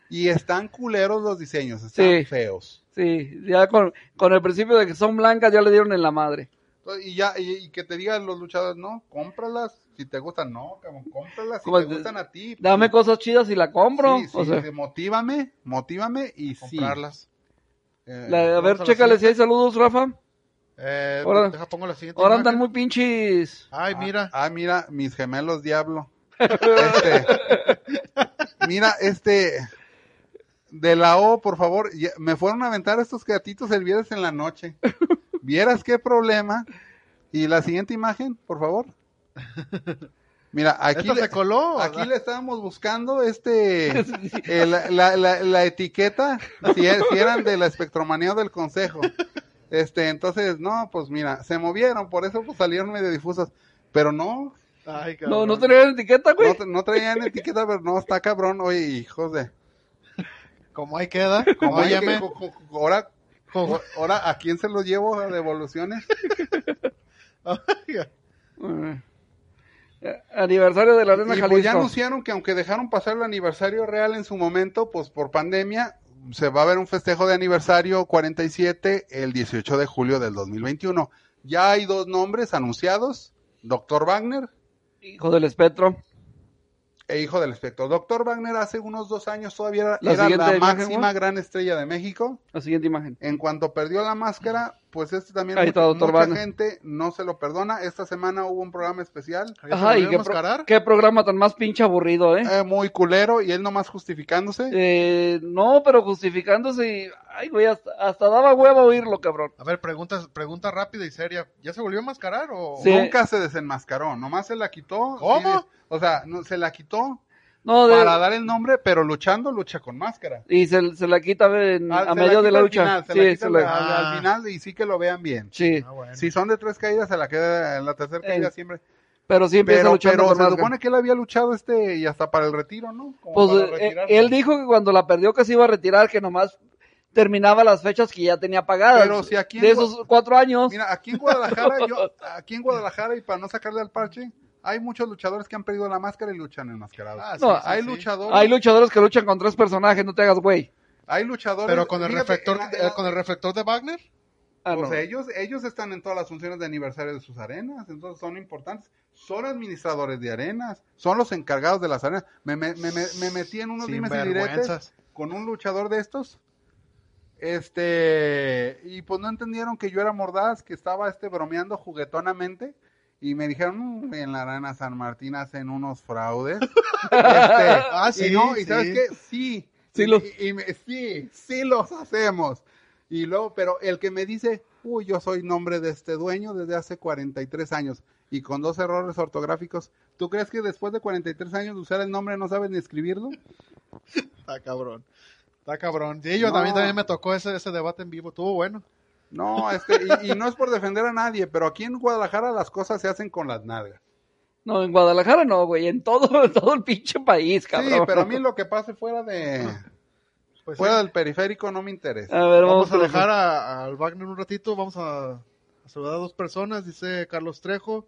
Y están culeros los diseños, están Sí. feos. Sí, ya con, con el principio de que son blancas ya le dieron en la madre. Y ya, y, y que te digan los luchadores, no, cómpralas. Si te gustan, no, cabrón, cómpralas si te gustan a ti. Dame cosas chidas y la compro. Sí, sí, o sea, sí, motívame, motívame y sí. comprarlas. Eh, la- a ver, chécale si hay saludos, Rafa. Eh, Ahora- deja, pongo la siguiente. Ahora andan muy pinches. Ay, mira. Ah, mira, mis gemelos diablo. Este, mira, este, de la O, por favor, ya- me fueron a aventar estos gatitos el viernes en la noche. *laughs* Vieras qué problema. Y la siguiente imagen, por favor. Mira, aquí ¿Esta le, se coló? aquí le estábamos buscando este *laughs* eh, la, la- la- la etiqueta si, e- si eran de la espectromanía o del consejo. Este, entonces, no, pues mira, se movieron, por eso pues, salieron medio difusas. Pero no, Ay, No, cabrón. no tenían etiqueta, güey. no traían etiqueta, pero no, está cabrón. Oye, hijos de... Como ahí queda. Como hay que- ahora, ahora, ¿a quién se los llevo a devoluciones? *laughs* Eh, Aniversario de la Arena Y pues ya Jalisco. anunciaron que aunque dejaron pasar el aniversario real en su momento, pues por pandemia, se va a ver un festejo de aniversario 47 el 18 de julio del 2021. Ya hay dos nombres anunciados, Dr. Wagner Hijo del espectro. E Hijo del Espectro. Dr. Wagner hace unos dos años todavía era, La era máxima gran estrella de México. La siguiente imagen. En cuanto perdió la máscara, pues este también Ahí mucha, está, gente no se lo perdona. Esta semana hubo un programa especial ¿Ya se Ajá, volvió y a qué, pro- enmascarar? qué programa tan más pinche aburrido, ¿eh? eh, muy culero y él nomás justificándose. Eh, no, pero justificándose y... Ay, güey, hasta, hasta daba huevo oírlo, cabrón. A ver, pregunta, pregunta rápida y seria. ¿Ya se volvió a enmascarar o...? Sí. Nunca se desenmascaró, nomás se la quitó. ¿Cómo? sí, o sea, no, se la quitó No, de- para dar el nombre, pero luchando, lucha con máscara. y se, se la quita en- Ah, a se medio de quita la lucha. final, se sí, la quita se al, la- al- al final y sí que lo vean bien. sí. Ah, bueno. Si son de tres caídas, se la queda en la tercera caída Eh, siempre. Pero sí empieza Pero, luchando pero con se máscara. supone que él había luchado este y hasta para el retiro, ¿no? Como Pues eh, retirarse. él dijo que cuando la perdió que se iba a retirar, que nomás terminaba las fechas que ya tenía pagadas. Pero si aquí en de Gua- esos cuatro años. Mira, aquí en Guadalajara, *laughs* yo, aquí en Guadalajara, y para no sacarle al parche, hay muchos luchadores que han perdido la máscara y luchan enmascarados. Ah, No, sí, hay sí. luchadores, Hay luchadores que luchan con tres personajes, no te hagas güey. hay luchadores. Pero con el fíjate, reflector, en la- en la- con el reflector de Wagner. Ah, Pues no. ellos, ellos están en todas las funciones de aniversario de sus arenas, entonces son importantes. Son administradores de arenas, son los encargados de las arenas. Me, me, me, me- me metí en unos Sin dimes y diretes con un luchador de estos. Este, y pues no entendieron que yo era mordaz, que estaba este bromeando juguetonamente. Y me dijeron, "Mm, en la arena San Martín hacen unos fraudes. *laughs* Este, Ah, sí, y no, y sí. sabes qué, sí, Sí y, los- y me- sí, sí los hacemos. Y luego, pero el que me dice, uy, yo soy nombre de este dueño desde hace 43 años y con dos errores ortográficos, ¿tú crees que después de 43 años de usar el nombre no sabes ni escribirlo? Está cabrón. Está cabrón. Sí, yo No. también, también me tocó ese, ese debate en vivo. Estuvo bueno. No, este, y, y no es por defender a nadie, pero aquí en Guadalajara las cosas se hacen con las nalgas. No, en Guadalajara no, güey, en todo, en *laughs* todo el pinche país, cabrón. Sí, pero a mí lo que pase fuera de *laughs* Pues fuera sí. del periférico no me interesa. A ver, vamos, Vamos a dejar a- al Wagner un ratito. Vamos a, a saludar a dos personas. Dice Carlos Trejo.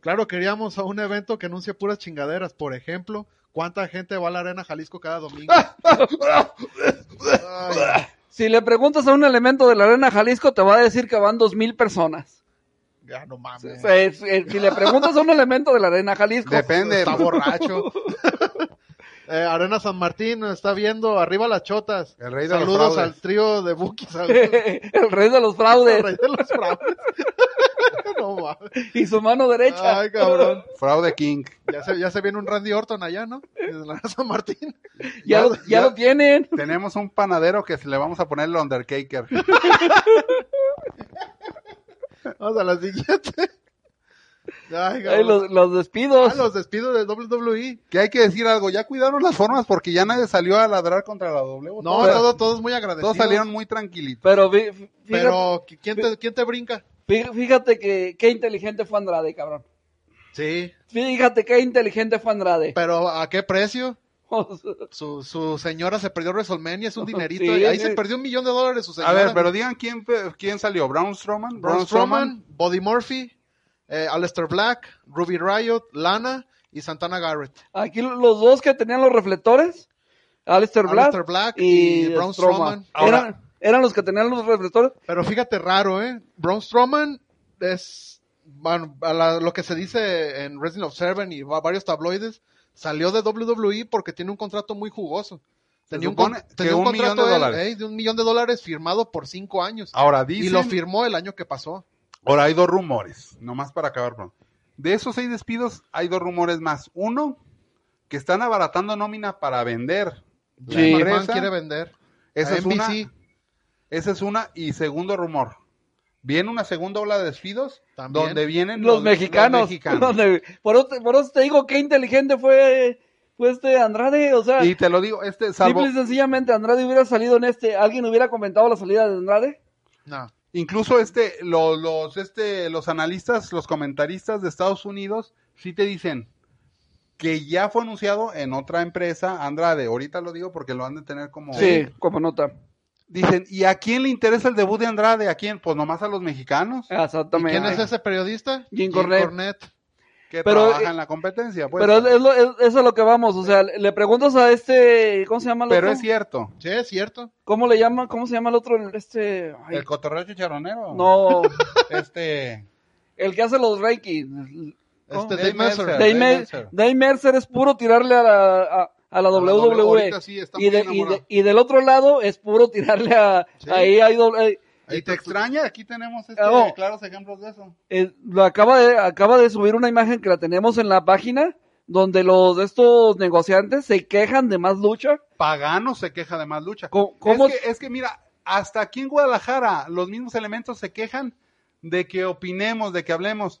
Claro, queríamos a un evento que anuncie puras chingaderas. Por ejemplo, ¿cuánta gente va a la Arena Jalisco cada domingo? *laughs* Ay, Si le preguntas a un elemento de la Arena Jalisco, te va a decir que van dos mil personas. ya no mames. Eh, si le preguntas a un elemento de la Arena Jalisco, Depende. Está borracho. *laughs* Eh, Arena San Martín nos está viendo. Arriba las chotas. El rey de los Saludos fraudes. al trío de Buki. Saludos *laughs* el rey de los fraudes rey de los fraudes. *laughs* *laughs* no mames. y su mano derecha. Ay, cabrón. *laughs* Fraude King. Ya se, ya se viene un Randy Orton allá, ¿no? Desde la San Martín. ya, lo, ya ya- lo tienen. Tenemos un panadero que le vamos a poner el Undercaker. *laughs* Vamos a la siguiente. Ay, Ay, cabrón. los, los despidos. Ah, los despidos del WWE. Que hay que decir algo, ya cuidaron las formas porque ya nadie salió a ladrar contra la W. No, todos, todos, todos muy agradecidos. todos salieron muy tranquilitos. Pero fíjate, Pero, ¿quién te, ¿quién te brinca? Fí- fíjate que qué inteligente fue Andrade, cabrón. Sí. Fíjate qué inteligente fue Andrade. Pero, ¿a qué precio? *laughs* Su, su señora se perdió WrestleMania, es un *laughs* dinerito. Sí, y ahí sí. se perdió un millón de dólares su A señora. ver, pero digan quién, quién salió. Braun Strowman. Braun Strowman, Buddy Murphy, eh, Aleister Black, Ruby Riot, Lana y Santana Garrett. Aquí los dos que tenían los reflectores, Black, Aleister Black y Braun Strowman. Strowman. Eran, eran los que tenían los reflectores. Pero fíjate raro, ¿eh? Braun Strowman es bueno, a la- lo que se dice en Wrestling Observer y va- varios tabloides, salió de WWE porque tiene un contrato muy jugoso. Tenía un, tenía un un millón contrato de él, dólares. eh, de un millón de dólares firmado por cinco años. Ahora y dicen, lo firmó el año que pasó. ahora hay dos rumores, nomás para acabar pronto. De esos seis despidos hay dos rumores más. Uno, que están abaratando nómina para vender. la Sí. Empresa. quiere vender. Esa es una. Esa es una. Y segundo rumor. Viene una segunda ola de despidos También. donde vienen Los, mexicanos. mexicanos. *laughs* Donde- por, eso te, por eso te digo qué inteligente fue, fue este Andrade. O sea, Y te lo digo, este salvo, simple y sencillamente Andrade hubiera salido en este. ¿Alguien hubiera comentado la salida de Andrade? No. incluso este, los, los, este, los analistas, los comentaristas de Estados Unidos, sí te dicen que ya fue anunciado en otra empresa, Andrade, ahorita lo digo porque lo han de tener como... Sí, como nota. Dicen, ¿y a quién le interesa el debut de Andrade? ¿A quién? Pues nomás a los mexicanos ¿Y Exactamente. quién es ese periodista? Jim Jim Cornette. que Pero, trabajan eh, en la competencia. Pues. Pero es, lo- es- eso es a lo que vamos. O sea, le preguntas a este. ¿Cómo se llama el Pero otro? es cierto. Sí, es cierto. ¿Cómo le llaman? ¿Cómo se llama el otro? Este. ay, El cotorreo chicharronero. no, *laughs* Este... el que hace los Reiki. Este Dave. Meltzer. Dave, Dave Mer- Meltzer. Dave Mercer es puro tirarle a la, a, a la WWE. sí y, muy de- y, enamorado. de- y del otro lado es puro tirarle a. Sí. Ahí hay doble- ¿Y te extraña? Aquí tenemos este, Ah, claros ejemplos de eso. eh, lo acaba de, acaba de subir una imagen que la tenemos en la página donde los de estos negociantes se quejan de más lucha. Pagano se queja de más lucha. ¿Cómo- cómo- Es, que, es que mira, hasta aquí en Guadalajara los mismos elementos se quejan de que opinemos, de que hablemos.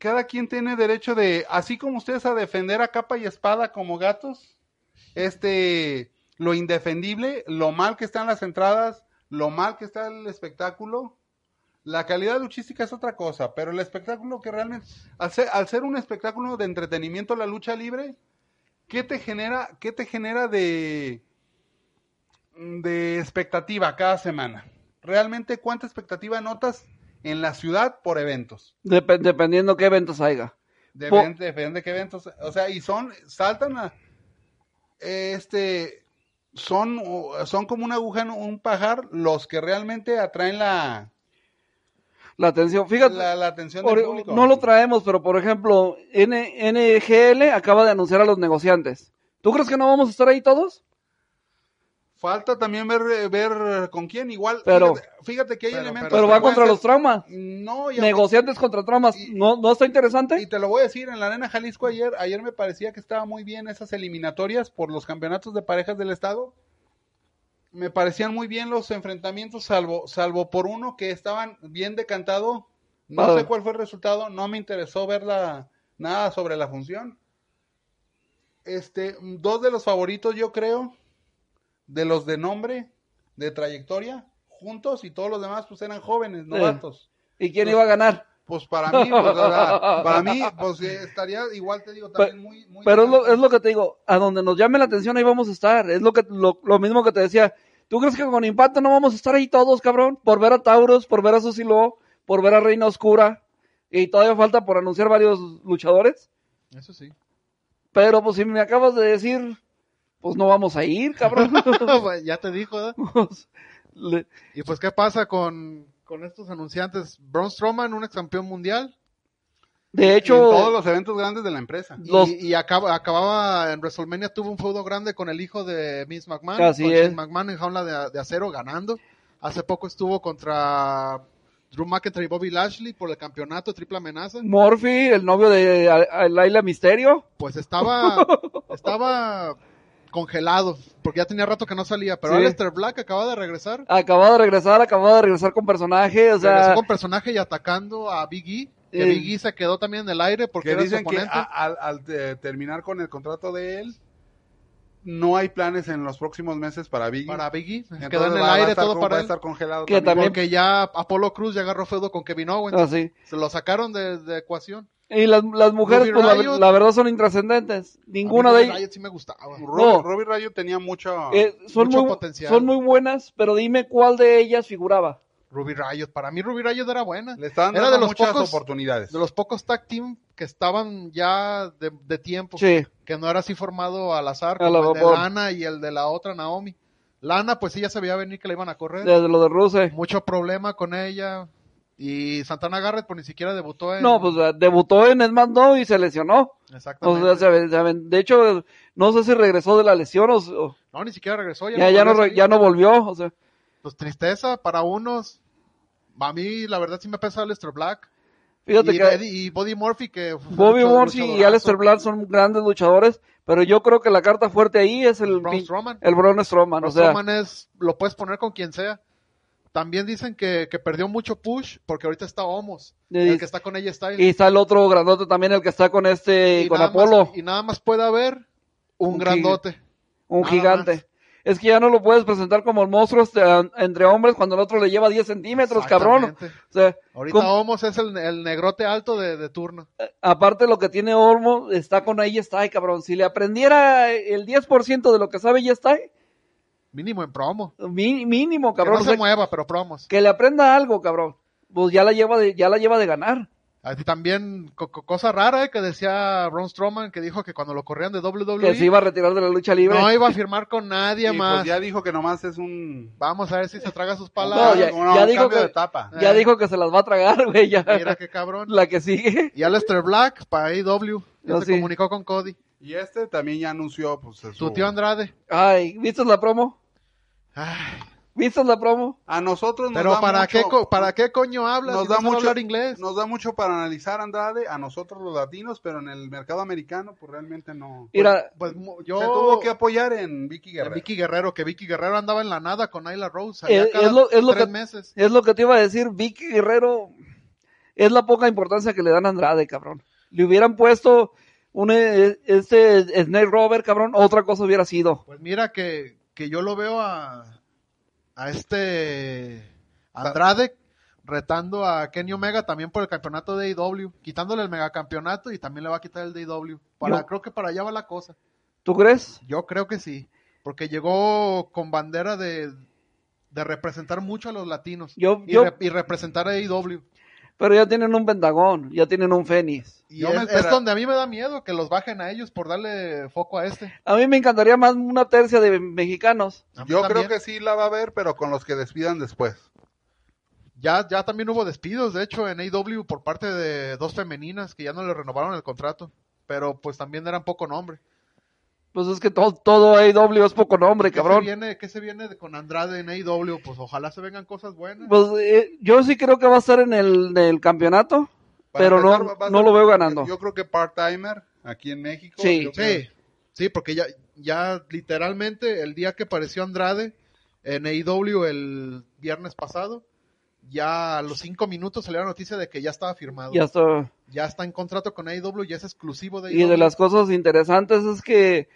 Cada quien tiene derecho de, así como ustedes a defender a capa y espada como gatos, este, lo indefendible, lo mal que están las entradas, lo mal que está el espectáculo. La calidad luchística es otra cosa, pero el espectáculo que realmente, al ser, al ser un espectáculo de entretenimiento, la lucha libre, ¿qué te genera, qué te genera de, de expectativa cada semana? ¿Realmente cuánta expectativa notas en la ciudad por eventos? Dep- dependiendo qué eventos haya. Po- Depende, depende de qué eventos. O sea, y son, saltan a, este, son, son como una aguja en un pajar los que realmente atraen la, La atención. Fíjate. la, la atención del público. no lo traemos, pero por ejemplo, N- NGL acaba de anunciar a los negociantes. ¿Tú crees que no vamos a estar ahí todos? Falta también ver, ver con quién, igual. Pero- fíjate, fíjate que hay pero- elementos. Pero va contra ser- los traumas. No, y aunque- Negociantes contra traumas. y- ¿No, ¿No está interesante? Y te lo voy a decir, en la Arena Jalisco ayer, ayer me parecía que estaba muy bien esas eliminatorias por los campeonatos de parejas del estado. Me parecían muy bien los enfrentamientos, salvo, salvo por uno que estaban bien decantado. No sé cuál fue el resultado, no me interesó ver la, nada sobre la función. Este, dos de los favoritos, yo creo, de los de nombre, de trayectoria, juntos, y todos los demás, pues eran jóvenes, novatos. ¿Y quién iba a ganar? Pues para mí, pues, *laughs* para mí, pues estaría igual, te digo, también muy, muy. Pero es lo, es lo que te digo, a donde nos llame la atención ahí vamos a estar. Es lo que lo, lo mismo que te decía. ¿Tú crees que con Impacto no vamos a estar ahí todos, cabrón? Por ver a Taurus, por ver a Susilo, por ver a Reina Oscura. Y todavía falta por anunciar varios luchadores. Eso sí. Pero pues si me acabas de decir, pues no vamos a ir, cabrón. *laughs* *laughs* ya te dijo. Le- Y pues, ¿qué pasa con, con estos anunciantes? Braun Strowman, un ex campeón mundial. de en hecho, todos los eventos grandes de la empresa. Los- Y, y acaba- acababa en WrestleMania, tuvo un feudo grande con el hijo de Vince McMahon. Así con es. McMahon en jaula de, de acero ganando. Hace poco estuvo contra Drew McIntyre y Bobby Lashley por el campeonato triple amenaza. Murphy, el novio de Laila Misterio. Pues estaba, *laughs* estaba congelado, porque ya tenía rato que no salía. Pero Sí. Aleister Black acaba de regresar. Acababa de regresar, acababa de regresar con personaje. O regresó sea, con personaje y atacando a Big E. Que Eh, Big E se quedó también en el aire porque Que era su dicen que oponente. a- al, al, eh, terminar con el contrato de él, no hay planes en los próximos meses para Biggie. para Big E. Entonces Quedó en el aire todo con- para va a él. estar congelado. Que también- Porque ya Apollo Cruz ya agarró feudo con Kevin Owens. así. Se lo sacaron de, de ecuación. Y las, las mujeres, Ruby pues la, verdad son intrascendentes. Ninguna A mí de Ruby ellas. Riott sí me gustaba. Robbie, No. Robbie Rayo tenía mucho... eh, son, mucho muy, potencial. son muy buenas, pero dime cuál de ellas figuraba. Ruby Riot. Para mí Ruby Riot era buena. le estaban era dando de los muchas pocos- oportunidades. De los pocos tag team que estaban ya de, de tiempo. Sí. Que no era así formado al azar. A Como la el de. Lana y el de la otra Naomi. Lana, pues sí ya se veía venir que la iban a correr. Desde lo de Ruse. Mucho problema con ella. Y Santana Garrett pues ni siquiera debutó en... No, pues debutó en SmackDown y se lesionó. O Exactamente. sea, se- se- de hecho, no sé si regresó de la lesión o, o- No, ni siquiera regresó. ya, ya no, ya no volvió. O sea, Pues tristeza para unos. A mí, la verdad, sí me pesa Aleister Black. fíjate y, que Eddie- y Bobby Murphy, que Bobby Morsi y. Aleister Black son grandes luchadores, pero yo creo que la carta fuerte ahí es el, Braun Strowman. el Braun Strowman. Braun o sea, Strowman es, lo puedes poner con quien sea. También dicen que, que perdió mucho push porque ahorita está Homos, el que está con ella Styles. y está el otro grandote también, el que está con este, Y con Apolo, más- y nada más puede haber un, Un grandote. un nada gigante. Es que ya no lo puedes presentar como el monstruo este, entre hombres cuando el otro le lleva 10 centímetros, cabrón. O sea, Ahorita ¿cómo- Homos es el, el negrote alto de, de turno. aparte lo que tiene Olmo, está con ahí está, cabrón. Si le aprendiera el 10% de lo que sabe ya está, Mínimo en promo. mínimo, Que cabrón. no O sea, se mueva, pero promos. que le aprenda algo, cabrón. Pues ya la lleva de, ya la lleva de ganar. Así también, co- co- cosa rara eh, que decía Braun Strowman, que dijo que cuando lo corrían de WWE, Que se iba a retirar de la lucha libre. no iba a firmar con nadie Y más. pues ya dijo que nomás es un... Vamos a ver si se traga sus No, palabras. ya- no, ya un dijo cambio que- de etapa. Ya Eh. dijo que se las va a tragar, güey. Ya. Mira qué cabrón. La que sigue. Y Aleister Black para AEW. Ya No, se sí. comunicó con Cody. Y este también ya anunció, pues, su- Tu tío Andrade. Ay, ¿viste la promo? Ay, ¿Viste la promo? A nosotros nos pero da para mucho, qué co- para qué coño hablas nos si da no mucho hablar inglés. nos da mucho para analizar Andrade a nosotros los latinos, pero en el mercado americano pues realmente no. Mira, Pues mu- yo Se tuvo que apoyar en Vicky en Guerrero. Vicky Guerrero, que Vicky Guerrero andaba en la nada con Ayla Rose. Es- cada es lo- es lo tres que- meses. es lo que te iba a decir. Vicky Guerrero es la poca importancia que le dan a Andrade, cabrón. Le hubieran puesto un eh, este Snake Rover, cabrón, otra cosa hubiera sido. Pues mira que, que yo lo veo a, a este Andrade retando a Kenny Omega también por el campeonato de AEW, quitándole el megacampeonato y también le va a quitar el de AEW. Para, Yo- creo que para allá va la cosa. ¿Tú crees? Yo creo que sí, porque llegó con bandera de, de representar mucho a los latinos Yo, y, yo, re- y representar a AEW. Pero ya tienen un Pentagón, ya tienen un Fénix. Y Yo me es, espera- es donde a mí me da miedo que los bajen a ellos por darle foco a este. A mí me encantaría más una tercia de mexicanos. Yo también. creo que sí la va a ver, pero con los que despidan después. Ya, ya también hubo despidos, de hecho, en AEW por parte de dos femeninas que ya no le renovaron el contrato. Pero pues también eran poco nombre. Pues es que todo, todo AEW es poco nombre, ¿Qué se cabrón. viene, qué se viene de- con Andrade en AEW? Pues ojalá se vengan cosas buenas. Pues eh, yo sí creo que va a estar en el, en el campeonato, Para pero empezar, no, no ser- lo veo ganando. Yo creo que part-timer aquí en México. Sí. yo creo- Sí, sí, porque ya, ya literalmente el día que apareció Andrade en AEW el viernes pasado, ya a los cinco minutos salió la noticia de que ya estaba firmado. Ya está. Ya está en contrato con AEW, ya es exclusivo de E Y de AEW. las cosas interesantes es que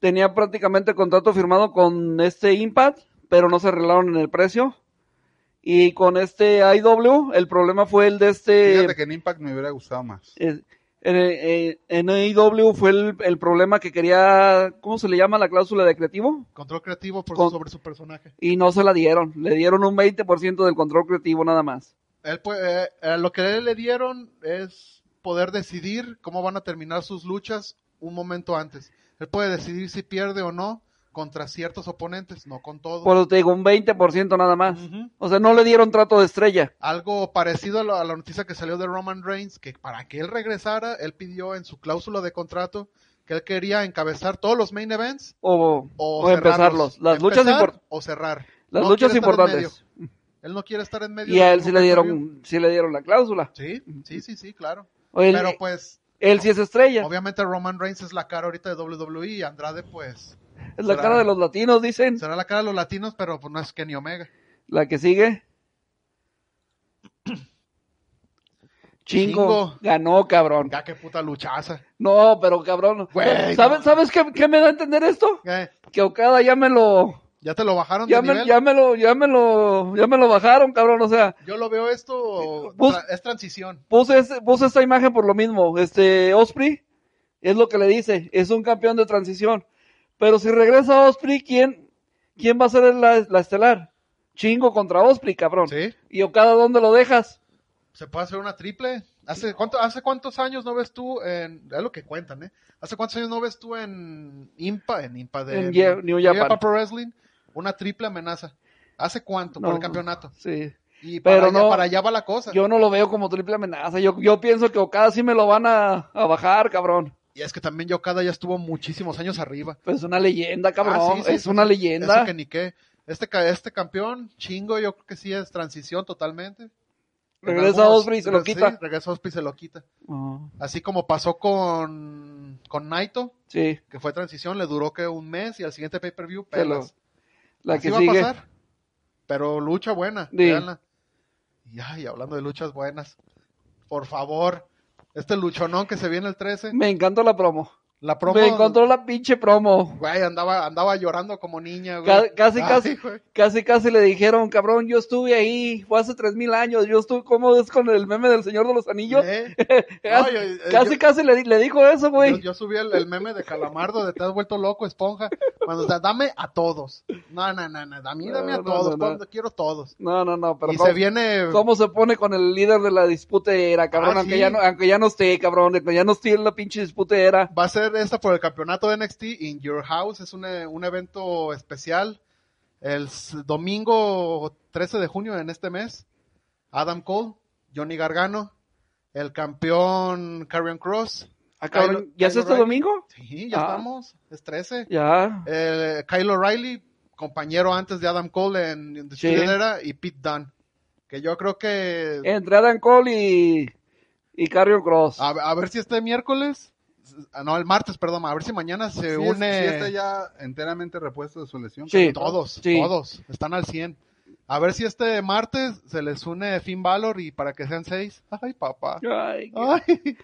tenía prácticamente contrato firmado con este Impact, pero no se arreglaron en el precio. Y con este IW, el problema fue el de este. Fíjate que en Impact me hubiera gustado más. eh, en, eh, en AEW fue el, el problema que quería. ¿Cómo se le llama la cláusula de creativo? Control creativo por Con- sobre su personaje. Y no se la dieron. Le dieron un 20% del control creativo nada más. Él eh, eh, lo que le dieron es poder decidir cómo van a terminar sus luchas un momento antes. Él puede decidir si pierde o no contra ciertos oponentes, no con todos. Por eso te digo, un 20% nada más. O sea, no le dieron trato de estrella. Algo parecido a la, a la noticia que salió de Roman Reigns, que para que él regresara, él pidió en su cláusula de contrato que él quería encabezar todos los main events O, o, o empezarlos. Las luchas, Empezar impor- o cerrar. las No luchas importantes. Él no quiere estar en medio. Y a él sí le dieron, sí le dieron la cláusula. Sí, sí, sí, sí, claro. O él, Pero pues él sí es estrella. Obviamente Roman Reigns es la cara ahorita de WWE y Andrade pues Es la será- cara de los latinos, dicen. será la cara de los latinos, pero pues no es Kenny Omega. La que sigue. *clears throat* Chingo, Chingo. ganó, cabrón. Ya qué puta luchaza. No, pero cabrón. Güey, ¿Sabes, no. ¿sabes qué, qué me da a entender esto? Eh, Que Okada ya me lo, ya te lo bajaron ya de me, nivel. ya me lo, ya me lo, ya me lo bajaron, cabrón. O sea, Yo lo veo esto tra- es transición. puse, puse esta imagen por lo mismo. Este Osprey es lo que le dice, es un campeón de transición. Pero si regresa Osprey, ¿quién, quién va a ser la, la estelar? Chingo contra Osprey, cabrón. Sí. ¿Y Okada dónde lo dejas? Se puede hacer una triple. ¿Hace, cuánto, ¿Hace cuántos años no ves tú en... Es lo que cuentan, ¿eh? ¿Hace cuántos años no ves tú en Impa, en Impa de... En New Japan. Pro Wrestling? Una triple amenaza. ¿Hace cuánto? Por No. el campeonato. Sí. Y para, Pero allá, no- para allá va la cosa. Yo no lo veo como triple amenaza. Yo, yo pienso que Okada sí me lo van a, a bajar, cabrón. Y es que también Yokada ya estuvo muchísimos años arriba. Pues es una leyenda, cabrón. Ah, sí, sí, es sí, una leyenda. Eso que ni qué. Este, este campeón, chingo, yo creo que sí es transición totalmente. Regresa algunos- Osprey y se lo sí, quita. regresa Osprey y se lo quita. Ah, Así como pasó con, con Naito, sí, que fue transición, le duró que un mes y al siguiente pay-per-view, pelas. La Así que va sigue. a pasar. Pero lucha buena, Sí. véanla. Y ay, hablando de luchas buenas, por favor, este luchonón que se viene el 13, Me encantó la promo. La promo, Me encontró la pinche promo. güey, andaba, andaba llorando como niña, güey. Ca- casi, Ay, casi, güey. casi, casi le dijeron, cabrón, yo estuve ahí, fue hace tres mil años, yo estuve, ¿cómo es con el meme del Señor de los Anillos? ¿Eh? *laughs* casi, No, yo- eh, casi, yo- casi le, le dijo eso, güey. yo subí el, el meme de Calamardo de te has vuelto loco, esponja. Cuando o sea, dame a todos. No, no, no, no, a mí dame a No, todos, no, quiero todos. No, no, no, pero y ¿cómo, se viene cómo se pone con el líder de la disputera, cabrón? Ah, aunque, sí. ya no, aunque ya no esté, cabrón, aunque ya no esté en la pinche disputera. va a ser esta por el campeonato de NXT in Your House, es un, eh, un evento especial. El domingo 13 de junio en este mes, Adam Cole, Johnny Gargano, el campeón Karrion Cross. Ah, Kyle- ¿Ya es este O'Reilly. domingo? Sí, ya Ah. estamos, es 13. Ya. Eh, Kyle O'Reilly, compañero antes de Adam Cole en, en Sí. Era, y Pete Dunne. Que yo creo que. Entre Adam Cole y, y Carrion Cross. A, a ver si este miércoles. Ah, No, el martes, perdón. A ver si mañana se Sí, es- une. sí está ya enteramente repuesto de su lesión. Sí. Todos, Sí. todos. Están al 100. A ver si este martes se les une Finn Balor y para que sean seis. Ay, papá. Ay, Ay.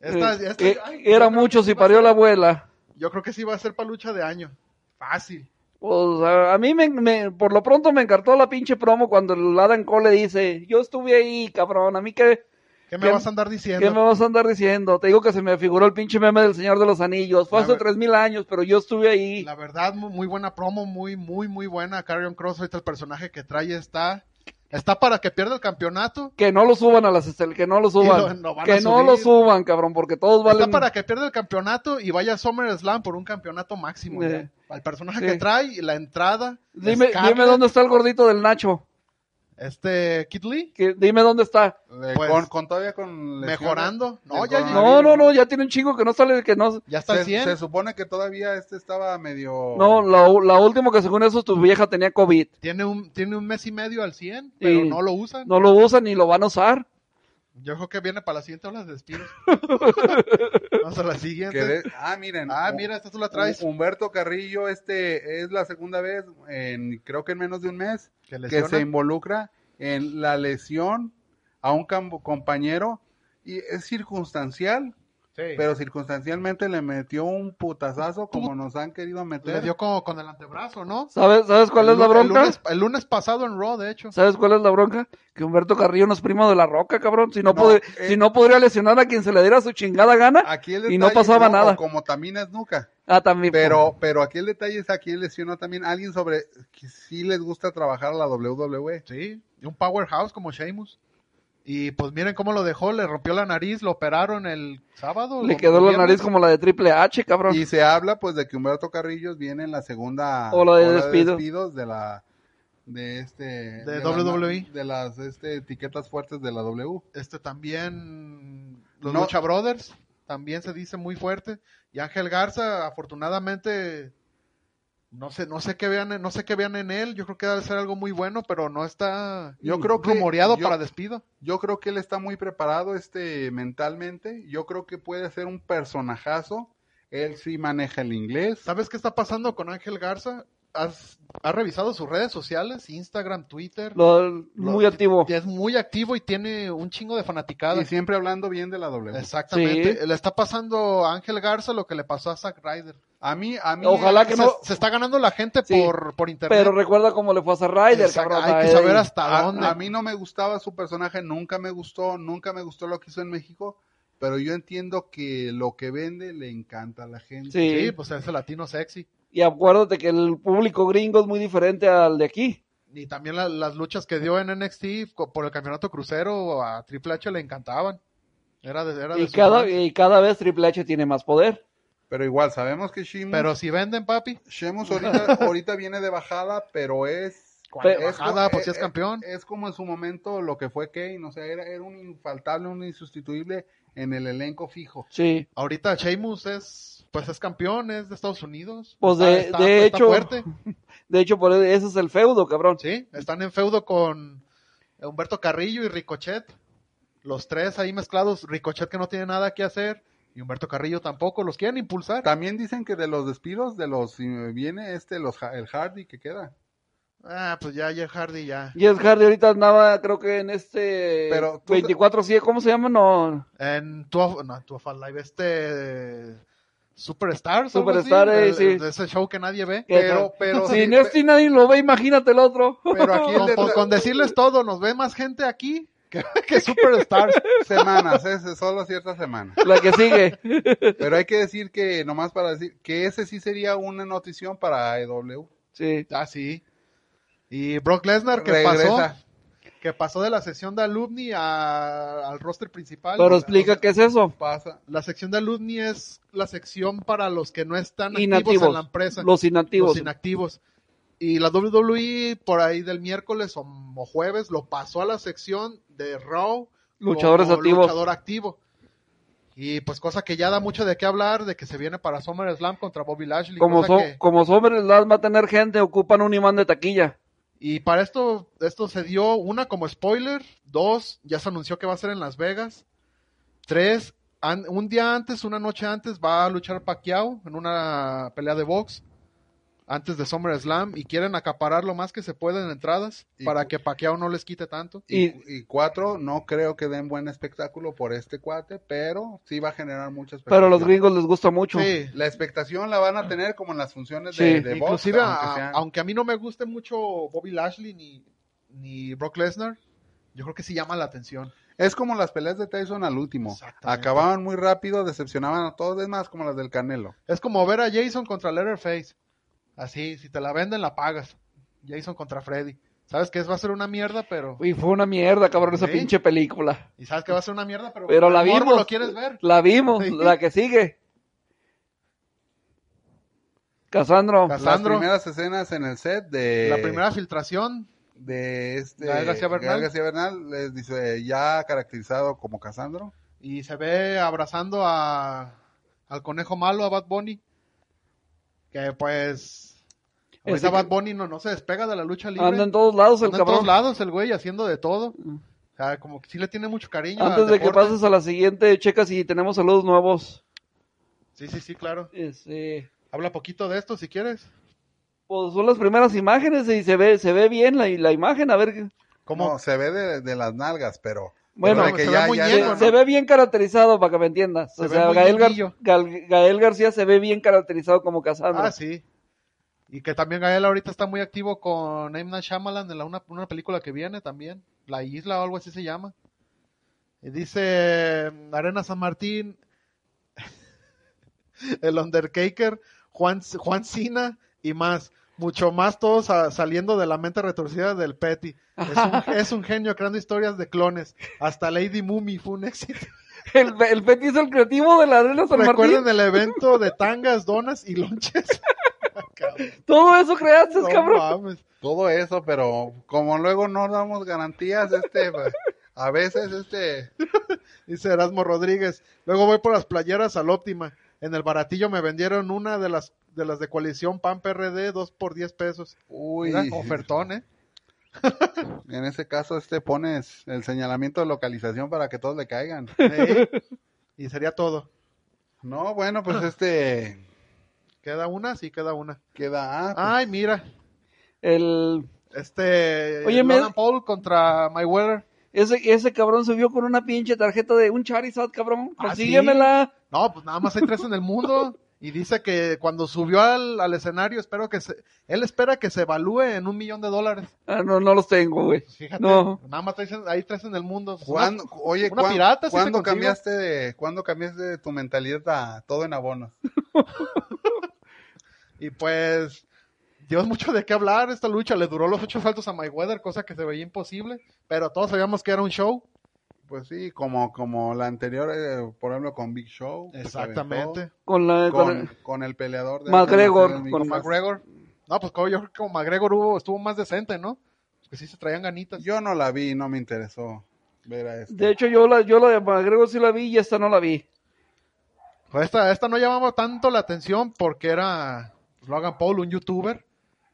Esta- eh, esta- eh, ay, era mucho si parió ser- la abuela. Yo creo que sí va a ser para lucha de año. Fácil. Pues a, a mí me, me- por lo pronto me encartó la pinche promo cuando el Adam Cole le dice, yo estuve ahí, cabrón, a mí que, ¿Qué me ¿Qué- vas a andar diciendo? ¿qué me vas a andar diciendo? Te digo que se me figuró el pinche meme del Señor de los Anillos, fue La hace tres mil años, pero yo estuve ahí. La verdad, mu- muy buena promo, muy, muy, muy buena. Carrion Cross, ahorita el personaje que trae está, está para que pierda el campeonato. Que no lo suban a las estel, que no lo suban. lo- lo que no lo suban, cabrón, porque todos valen. Está para que pierda el campeonato y vaya a SummerSlam por un campeonato máximo. Eh. ya. Al personaje Sí. que trae, la entrada. Dime, dime dónde está el gordito del Nacho. Este, Kid Lee, Que, dime dónde está. Pues, con, con todavía con lesiones mejorando. No, ya- coronavirus, No, no, no, ya tiene un chingo que no sale, que no. ya está al Se, 100. se supone que todavía este estaba medio... No, la, la última que según eso tu vieja tenía COVID. Tiene un, tiene un mes y medio al 100, pero Sí. no lo usan. No lo usan ni lo van a usar. Yo creo que viene para la siguiente ola de despidos. *laughs* Vamos a la siguiente. de- Ah, miren. Ah, mira, esta tú la traes. Humberto Carrillo, este es la segunda vez, en, creo que en menos de un mes, Que que se involucra en la lesión a un cam- compañero y es circunstancial, Sí. pero circunstancialmente le metió un putazazo como nos han querido meter. Le dio como con el antebrazo, ¿no? ¿Sabes, ¿sabes cuál El es la lu- el bronca? lunes, el lunes pasado en Raw, de hecho. ¿Sabes cuál es la bronca? Que Humberto Carrillo no es primo de la roca, cabrón. Si no, No, eh. si no podría lesionar a quien se le diera su chingada gana. Aquí el Y no pasaba nada. Como también es Nuca. Ah, también. Pero, pero aquí el detalle es a quién lesionó también alguien sobre que sí les gusta trabajar a la WWE. Sí, y un powerhouse como Sheamus. Y pues miren cómo lo dejó, le rompió la nariz, lo operaron el sábado. Le quedó la nariz como la de Triple H, cabrón. Y se habla pues de que Humberto Carrillos viene en la segunda Ola de ola despido. despidos de la de este De las- WWE. de las este, etiquetas fuertes de la W. Este también, los No. Lucha Brothers, también se dice muy fuerte. Y Ángel Garza, afortunadamente, no sé, no sé qué vean, en- no sé qué vean en él. Yo creo que debe ser algo muy bueno, pero no está Yo creo que- rumoreado yo- para despido. Yo creo que él está muy preparado este mentalmente. Yo creo que puede ser un personajazo. Él sí maneja el inglés. ¿Sabes qué está pasando con Ángel Garza? ¿Has, has revisado sus redes sociales? Instagram, Twitter. Lo- muy activo. Es muy activo y tiene un chingo de fanaticada. Y siempre hablando bien de la W. Exactamente. Sí. Le está pasando a Ángel Garza lo que le pasó a Zack Ryder. A mí, a mí. Ojalá que se, no. se está ganando la gente Sí, por, por internet. Pero recuerda cómo le fue a Zack Ryder, cabrón. Hay que saber hasta A, dónde. a mí no me gustaba su personaje, nunca me gustó, nunca me gustó lo que hizo en México, pero yo entiendo que lo que vende le encanta a la gente. Sí. Sí, pues es el latino sexy. Y acuérdate que el público gringo es muy diferente al de aquí. Y también la- las luchas que dio en NXT por el campeonato crucero a Triple H le encantaban. Era de, era de Y cada, y cada vez Triple H tiene más poder. Pero igual, sabemos que Sheamus, Pero si venden, papi. Sheamus *laughs* ahorita, ahorita viene de bajada, pero es ¿Cuál Pe- bajada? co- Pues si es campeón. Es como en su momento lo que fue Kane, o sea, era, era un infaltable, un insustituible en el elenco fijo. Sí. Ahorita Sheamus es, pues es campeón, es de Estados Unidos. Pues de, está- de está hecho, fuerte. *laughs* de hecho, por ese es el feudo, cabrón. Sí, están en feudo con Humberto Carrillo y Ricochet. Los tres ahí mezclados. Ricochet que no tiene nada que hacer. Y Humberto Carrillo tampoco. Los quieren impulsar. También dicen que de los despidos, de los, si viene este, los, el Hardy que queda. Ah, pues ya Jeff Hardy ya. Jess Hardy ahorita andaba, creo que en este Pero tú- 24 7 ¿cómo se llama? No, En tu, no, tu Live, este Superstars. Superstar, eh, sí. de ese show que nadie ve. ¿Qué Pero, *laughs* pero, si sí, no es nadie lo ve, imagínate el otro. pero aquí Con, con decirles todo, nos ve más gente aquí que, *laughs* que Superstars. semanas, es solo ciertas semanas. La que sigue. Pero hay que decir que, nomás para decir, que ese sí sería una notición para AEW. Sí. ah, sí. Y Brock Lesnar que Regresa. pasó. Que pasó de la sección de alumni a- al roster principal. Pero explica qué es eso. Pasa. La sección de alumni es la sección para los que no están activos Inactivos. en la empresa. Los inactivos. los inactivos. Y la WWE por ahí del miércoles o, o jueves lo pasó a la sección de Raw. Luchadores como activos. Luchador activo. Y pues cosa que ya da mucho de qué hablar, de que se viene para SummerSlam contra Bobby Lashley. Como, so, que- como SummerSlam va a tener gente, ocupan un imán de taquilla. Y para esto, esto se dio una como spoiler, dos, ya se anunció que va a ser en Las Vegas, tres, un día antes, una noche antes, va a luchar Pacquiao en una pelea de box antes de SummerSlam y quieren acaparar lo más que se puede en entradas Y para que Pacquiao no les quite tanto. Y, cuatro, no creo que den buen espectáculo por este cuate, pero sí va a generar mucha Pero a los expectación. gringos les gusta mucho. Sí, La expectación la van a tener como en las funciones Sí, de, de box, inclusive, aunque a- sean- aunque a mí no me guste mucho Bobby Lashley ni, ni Brock Lesnar, yo creo que sí llama la atención. Es como las peleas de Tyson al último. Acababan muy rápido, decepcionaban a todos, es más como las del Canelo. Es como ver a Jason contra Letterface. Así, si te la venden, la pagas. Jason contra Freddy. Sabes que es, va a ser una mierda, pero... Y fue una mierda, cabrón, esa Sí. pinche película. Y sabes que va a ser una mierda, pero... Pero la vimos. lo quieres ver. La vimos, Sí. la que sigue. Casandro. Cas- Las primeras escenas en el set de... La primera filtración. de este Gael García Bernal. Gael García Bernal, les dice ya caracterizado como Casandro. Y se ve abrazando a, al conejo malo, a Bad Bunny. Que pues... Ahorita que- Bad Bunny no, no se despega de la lucha libre. Anda en todos lados el Anda en cabrón. todos lados el güey haciendo de todo. O sea, como que sí le tiene mucho cariño Antes de que pases a la siguiente, checa si tenemos saludos nuevos. Sí, sí, sí, claro. Este, Habla poquito de esto si quieres. pues son las primeras imágenes y se ve, se ve bien la, la imagen. A ver, ¿Cómo? No, se ve de, de las nalgas, pero Bueno, que se ve ya, muy ya- se, ¿no? se ve bien caracterizado para que me entiendas. Se o ve sea, Gael, Gar- Gael García se ve bien caracterizado como Casandro. Ah, sí. Y que también Gael ahorita está muy activo con M. Night Shyamalan en la, una, una película que viene también. La Isla o algo así se llama. Y dice Arena San Martín, *laughs* el Undertaker, Juan, Juan Cena y más. Mucho más todos sa- saliendo de la mente retorcida del Petty. Es un, *laughs* es un genio creando historias de clones. Hasta Lady Mummy fue un éxito. *laughs* El, el Petty es el creativo de la Arena San Recuerden Martín. el evento de tangas, donas y lonches. Cabrón. Todo eso creaste, No cabrón. mames. todo eso, pero como luego no damos garantías, este, a veces, este, *laughs* Dice Erasmo Rodríguez. Luego voy por las playeras al óptima. En el baratillo me vendieron una de las de las de coalición PAN PRD, dos por 10 pesos. uy, Mira, ofertón, ¿eh? *laughs* en ese caso, este, pones el señalamiento de localización para que todos le caigan. *laughs* Y sería todo. No, bueno, pues este, ¿Queda una? Sí, queda una. queda, ah, pues, Ay, mira. El, Este. Oye, me- Logan Paul contra Mayweather. ese, ese cabrón subió con una pinche tarjeta de un Charizard, cabrón. Ah, Consíguemela. No, pues nada más hay tres en el mundo. Y dice que cuando subió al, al escenario, espero que se. Él espera que se evalúe en un millón de dólares. Ah, no, no los tengo, güey. Fíjate. No. Nada más hay, hay tres en el mundo. ¿Cuándo, oye, una ¿cuán- pirata ¿cuándo consigue. cambiaste de, cuándo cambiaste de tu mentalidad a todo en abonos? *laughs* Y pues dio mucho de qué hablar esta lucha. Le duró los ocho saltos a Mayweather, cosa que se veía imposible. Pero todos sabíamos que era un show. Pues sí, como, como la anterior, eh, por ejemplo, con Big Show. Exactamente. Con la, con Con, el- con el peleador de McGregor, con mixtas. McGregor. No, pues como yo creo que como McGregor hubo, estuvo más decente, ¿no? Que sí se traían ganitas. Yo no la vi, no me interesó ver a este. De hecho, yo la, yo la de McGregor sí la vi y esta no la vi. Pues esta, esta no llamaba tanto la atención porque era pues, Logan Paul, un youtuber.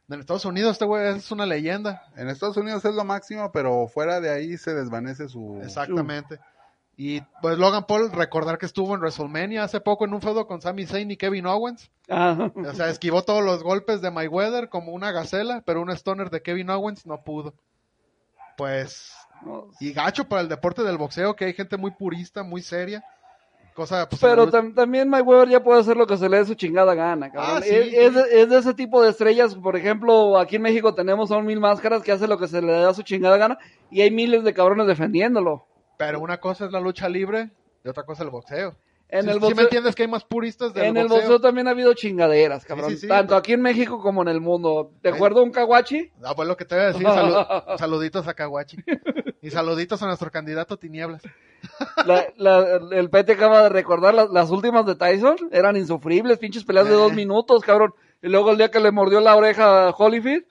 En Estados Unidos este güey es una leyenda. En Estados Unidos es lo máximo, pero fuera de ahí se desvanece su... Exactamente. Y pues Logan Paul, recordar que estuvo en WrestleMania hace poco en un feudo con Sami Zayn y Kevin Owens. Ah, O sea, esquivó todos los golpes de Mayweather como una gacela, pero un stoner de Kevin Owens no pudo. Pues, y gacho para el deporte del boxeo, que hay gente muy purista, muy seria. Cosa, pues, Pero tam- también Mayweather ya puede hacer lo que se le dé su chingada gana, cabrón. Ah, sí. es, es de, es de ese tipo de estrellas, por ejemplo, aquí en México tenemos a un Mil Máscaras que hace lo que se le da su chingada gana y hay miles de cabrones defendiéndolo. pero una cosa es la lucha libre y otra cosa el boxeo. En Sí- el boxeo, me entiendes que hay más puristas del en el boxeo? boxeo también ha habido chingaderas, cabrón. sí, sí. Tanto aquí en México como en el mundo. ¿Te Eh. acuerdas un Kawachi? Ah, pues lo que te voy a decir, salu- *laughs* saluditos a Kawachi. Y saluditos a nuestro candidato Tinieblas. La- la- el PT acaba de recordar las, las últimas de Tyson. Eran insufribles, pinches peleas de Eh. dos minutos, cabrón. Y luego el día que le mordió la oreja a Holyfield.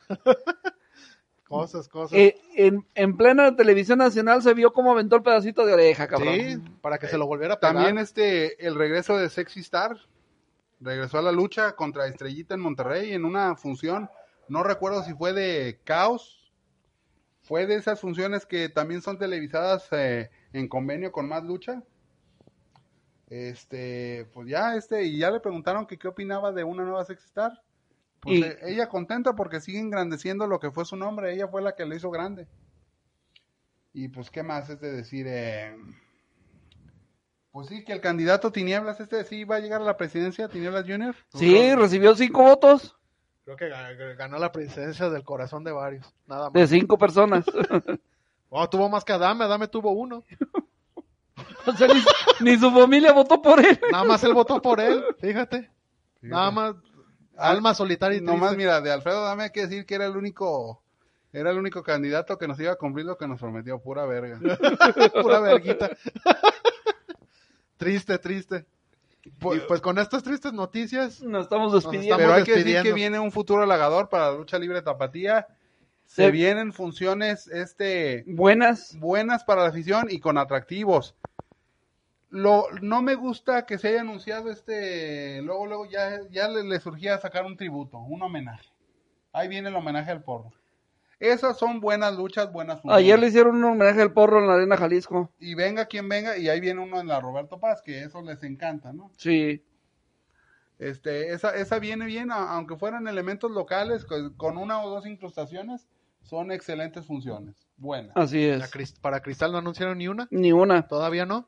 Cosas, cosas. Eh, en, en plena televisión nacional se vio cómo aventó el pedacito de oreja, cabrón. sí, para que se lo volviera a pegar. También este, el regreso de Sexy Star. Regresó a la lucha contra Estrellita en Monterrey en una función. No recuerdo si fue de Caos. Fue de esas funciones que también son televisadas eh, en convenio con Más Lucha. Este, pues ya, este, y ya le preguntaron que qué opinaba de una nueva Sexy Star. Pues Y- eh, ella contenta porque sigue engrandeciendo lo que fue su nombre. Ella fue la que lo hizo grande. Y pues, ¿qué más es de decir? Eh, pues sí, que el candidato Tinieblas, este sí va a llegar a la presidencia, Tinieblas Junior. Sí, recibió cinco votos Creo que ga- ganó la presidencia del corazón de varios. Nada más. de cinco personas. *laughs* Oh, tuvo más que Adame, Adame tuvo uno. *laughs* O sea, ni, ni su familia votó por él. Nada más él votó por él, fíjate. Nada más alma solitaria y Nomás, triste. mira, de Alfredo Dame hay que decir que era el único, era el único candidato que nos iba a cumplir lo que nos prometió, pura verga. *laughs* Pura verguita. triste, triste. Pues, pues con estas tristes noticias, Nos estamos Nos despidiendo. Pero hay que decir que viene un futuro halagador para la lucha libre tapatía. Se Sí. vienen funciones, este, Buenas. buenas para la afición y con atractivos. Lo, no me gusta que se haya anunciado este, luego, luego ya, ya le, le surgía sacar un tributo, un homenaje. Ahí viene el homenaje al porro. Esas son buenas luchas, buenas funciones. Ayer le hicieron un homenaje al porro en la Arena Jalisco. Y venga quien venga, y ahí viene uno en la Roberto Paz, que eso les encanta, ¿no? Sí. Este, esa, esa viene bien, aunque fueran elementos locales, con, con una o dos incrustaciones, son excelentes funciones, buenas. Así la es. Para Cristal no anunciaron ni una. Ni una. Todavía no.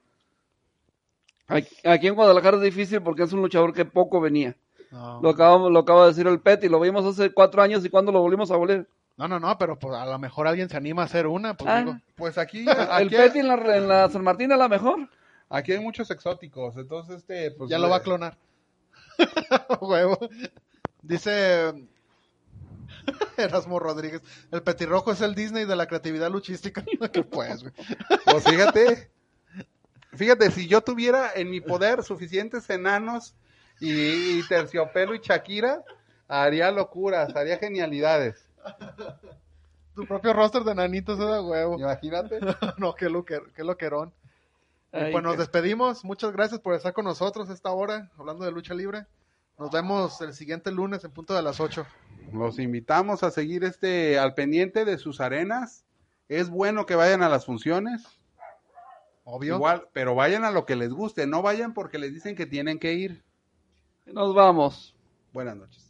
Aquí en Guadalajara es difícil porque es un luchador que poco venía. No, Lo acabamos, lo acaba de decir el Pet y lo vimos hace cuatro años y cuando lo volvimos a volver. no, no, no, pero pues, a lo mejor alguien se anima a hacer una. Pues Ah. digo, Pues aquí, *laughs* El aquí, Pet en la, en la San Martín a la mejor. aquí hay muchos exóticos, entonces este, pues, ya lo va a clonar. *laughs* Huevo. Dice *laughs* Erasmo Rodríguez, el petirrojo es el Disney de la creatividad luchística. que pues, güey. Pues fíjate, fíjate, si yo tuviera en mi poder suficientes enanos y, y terciopelo y Shakira, haría locuras, haría genialidades. Tu propio roster de nanitos es de huevo. Imagínate. *laughs* no, qué, loquer, qué loquerón. Ay, pues nos qué- despedimos. Muchas gracias por estar con nosotros esta hora, hablando de lucha libre. Nos vemos el siguiente lunes en punto de las 8. Los invitamos a seguir este al pendiente de sus arenas. Es bueno que vayan a las funciones. Obvio. Igual, pero vayan a lo que les guste, no vayan porque les dicen que tienen que ir. Nos vamos. Buenas noches.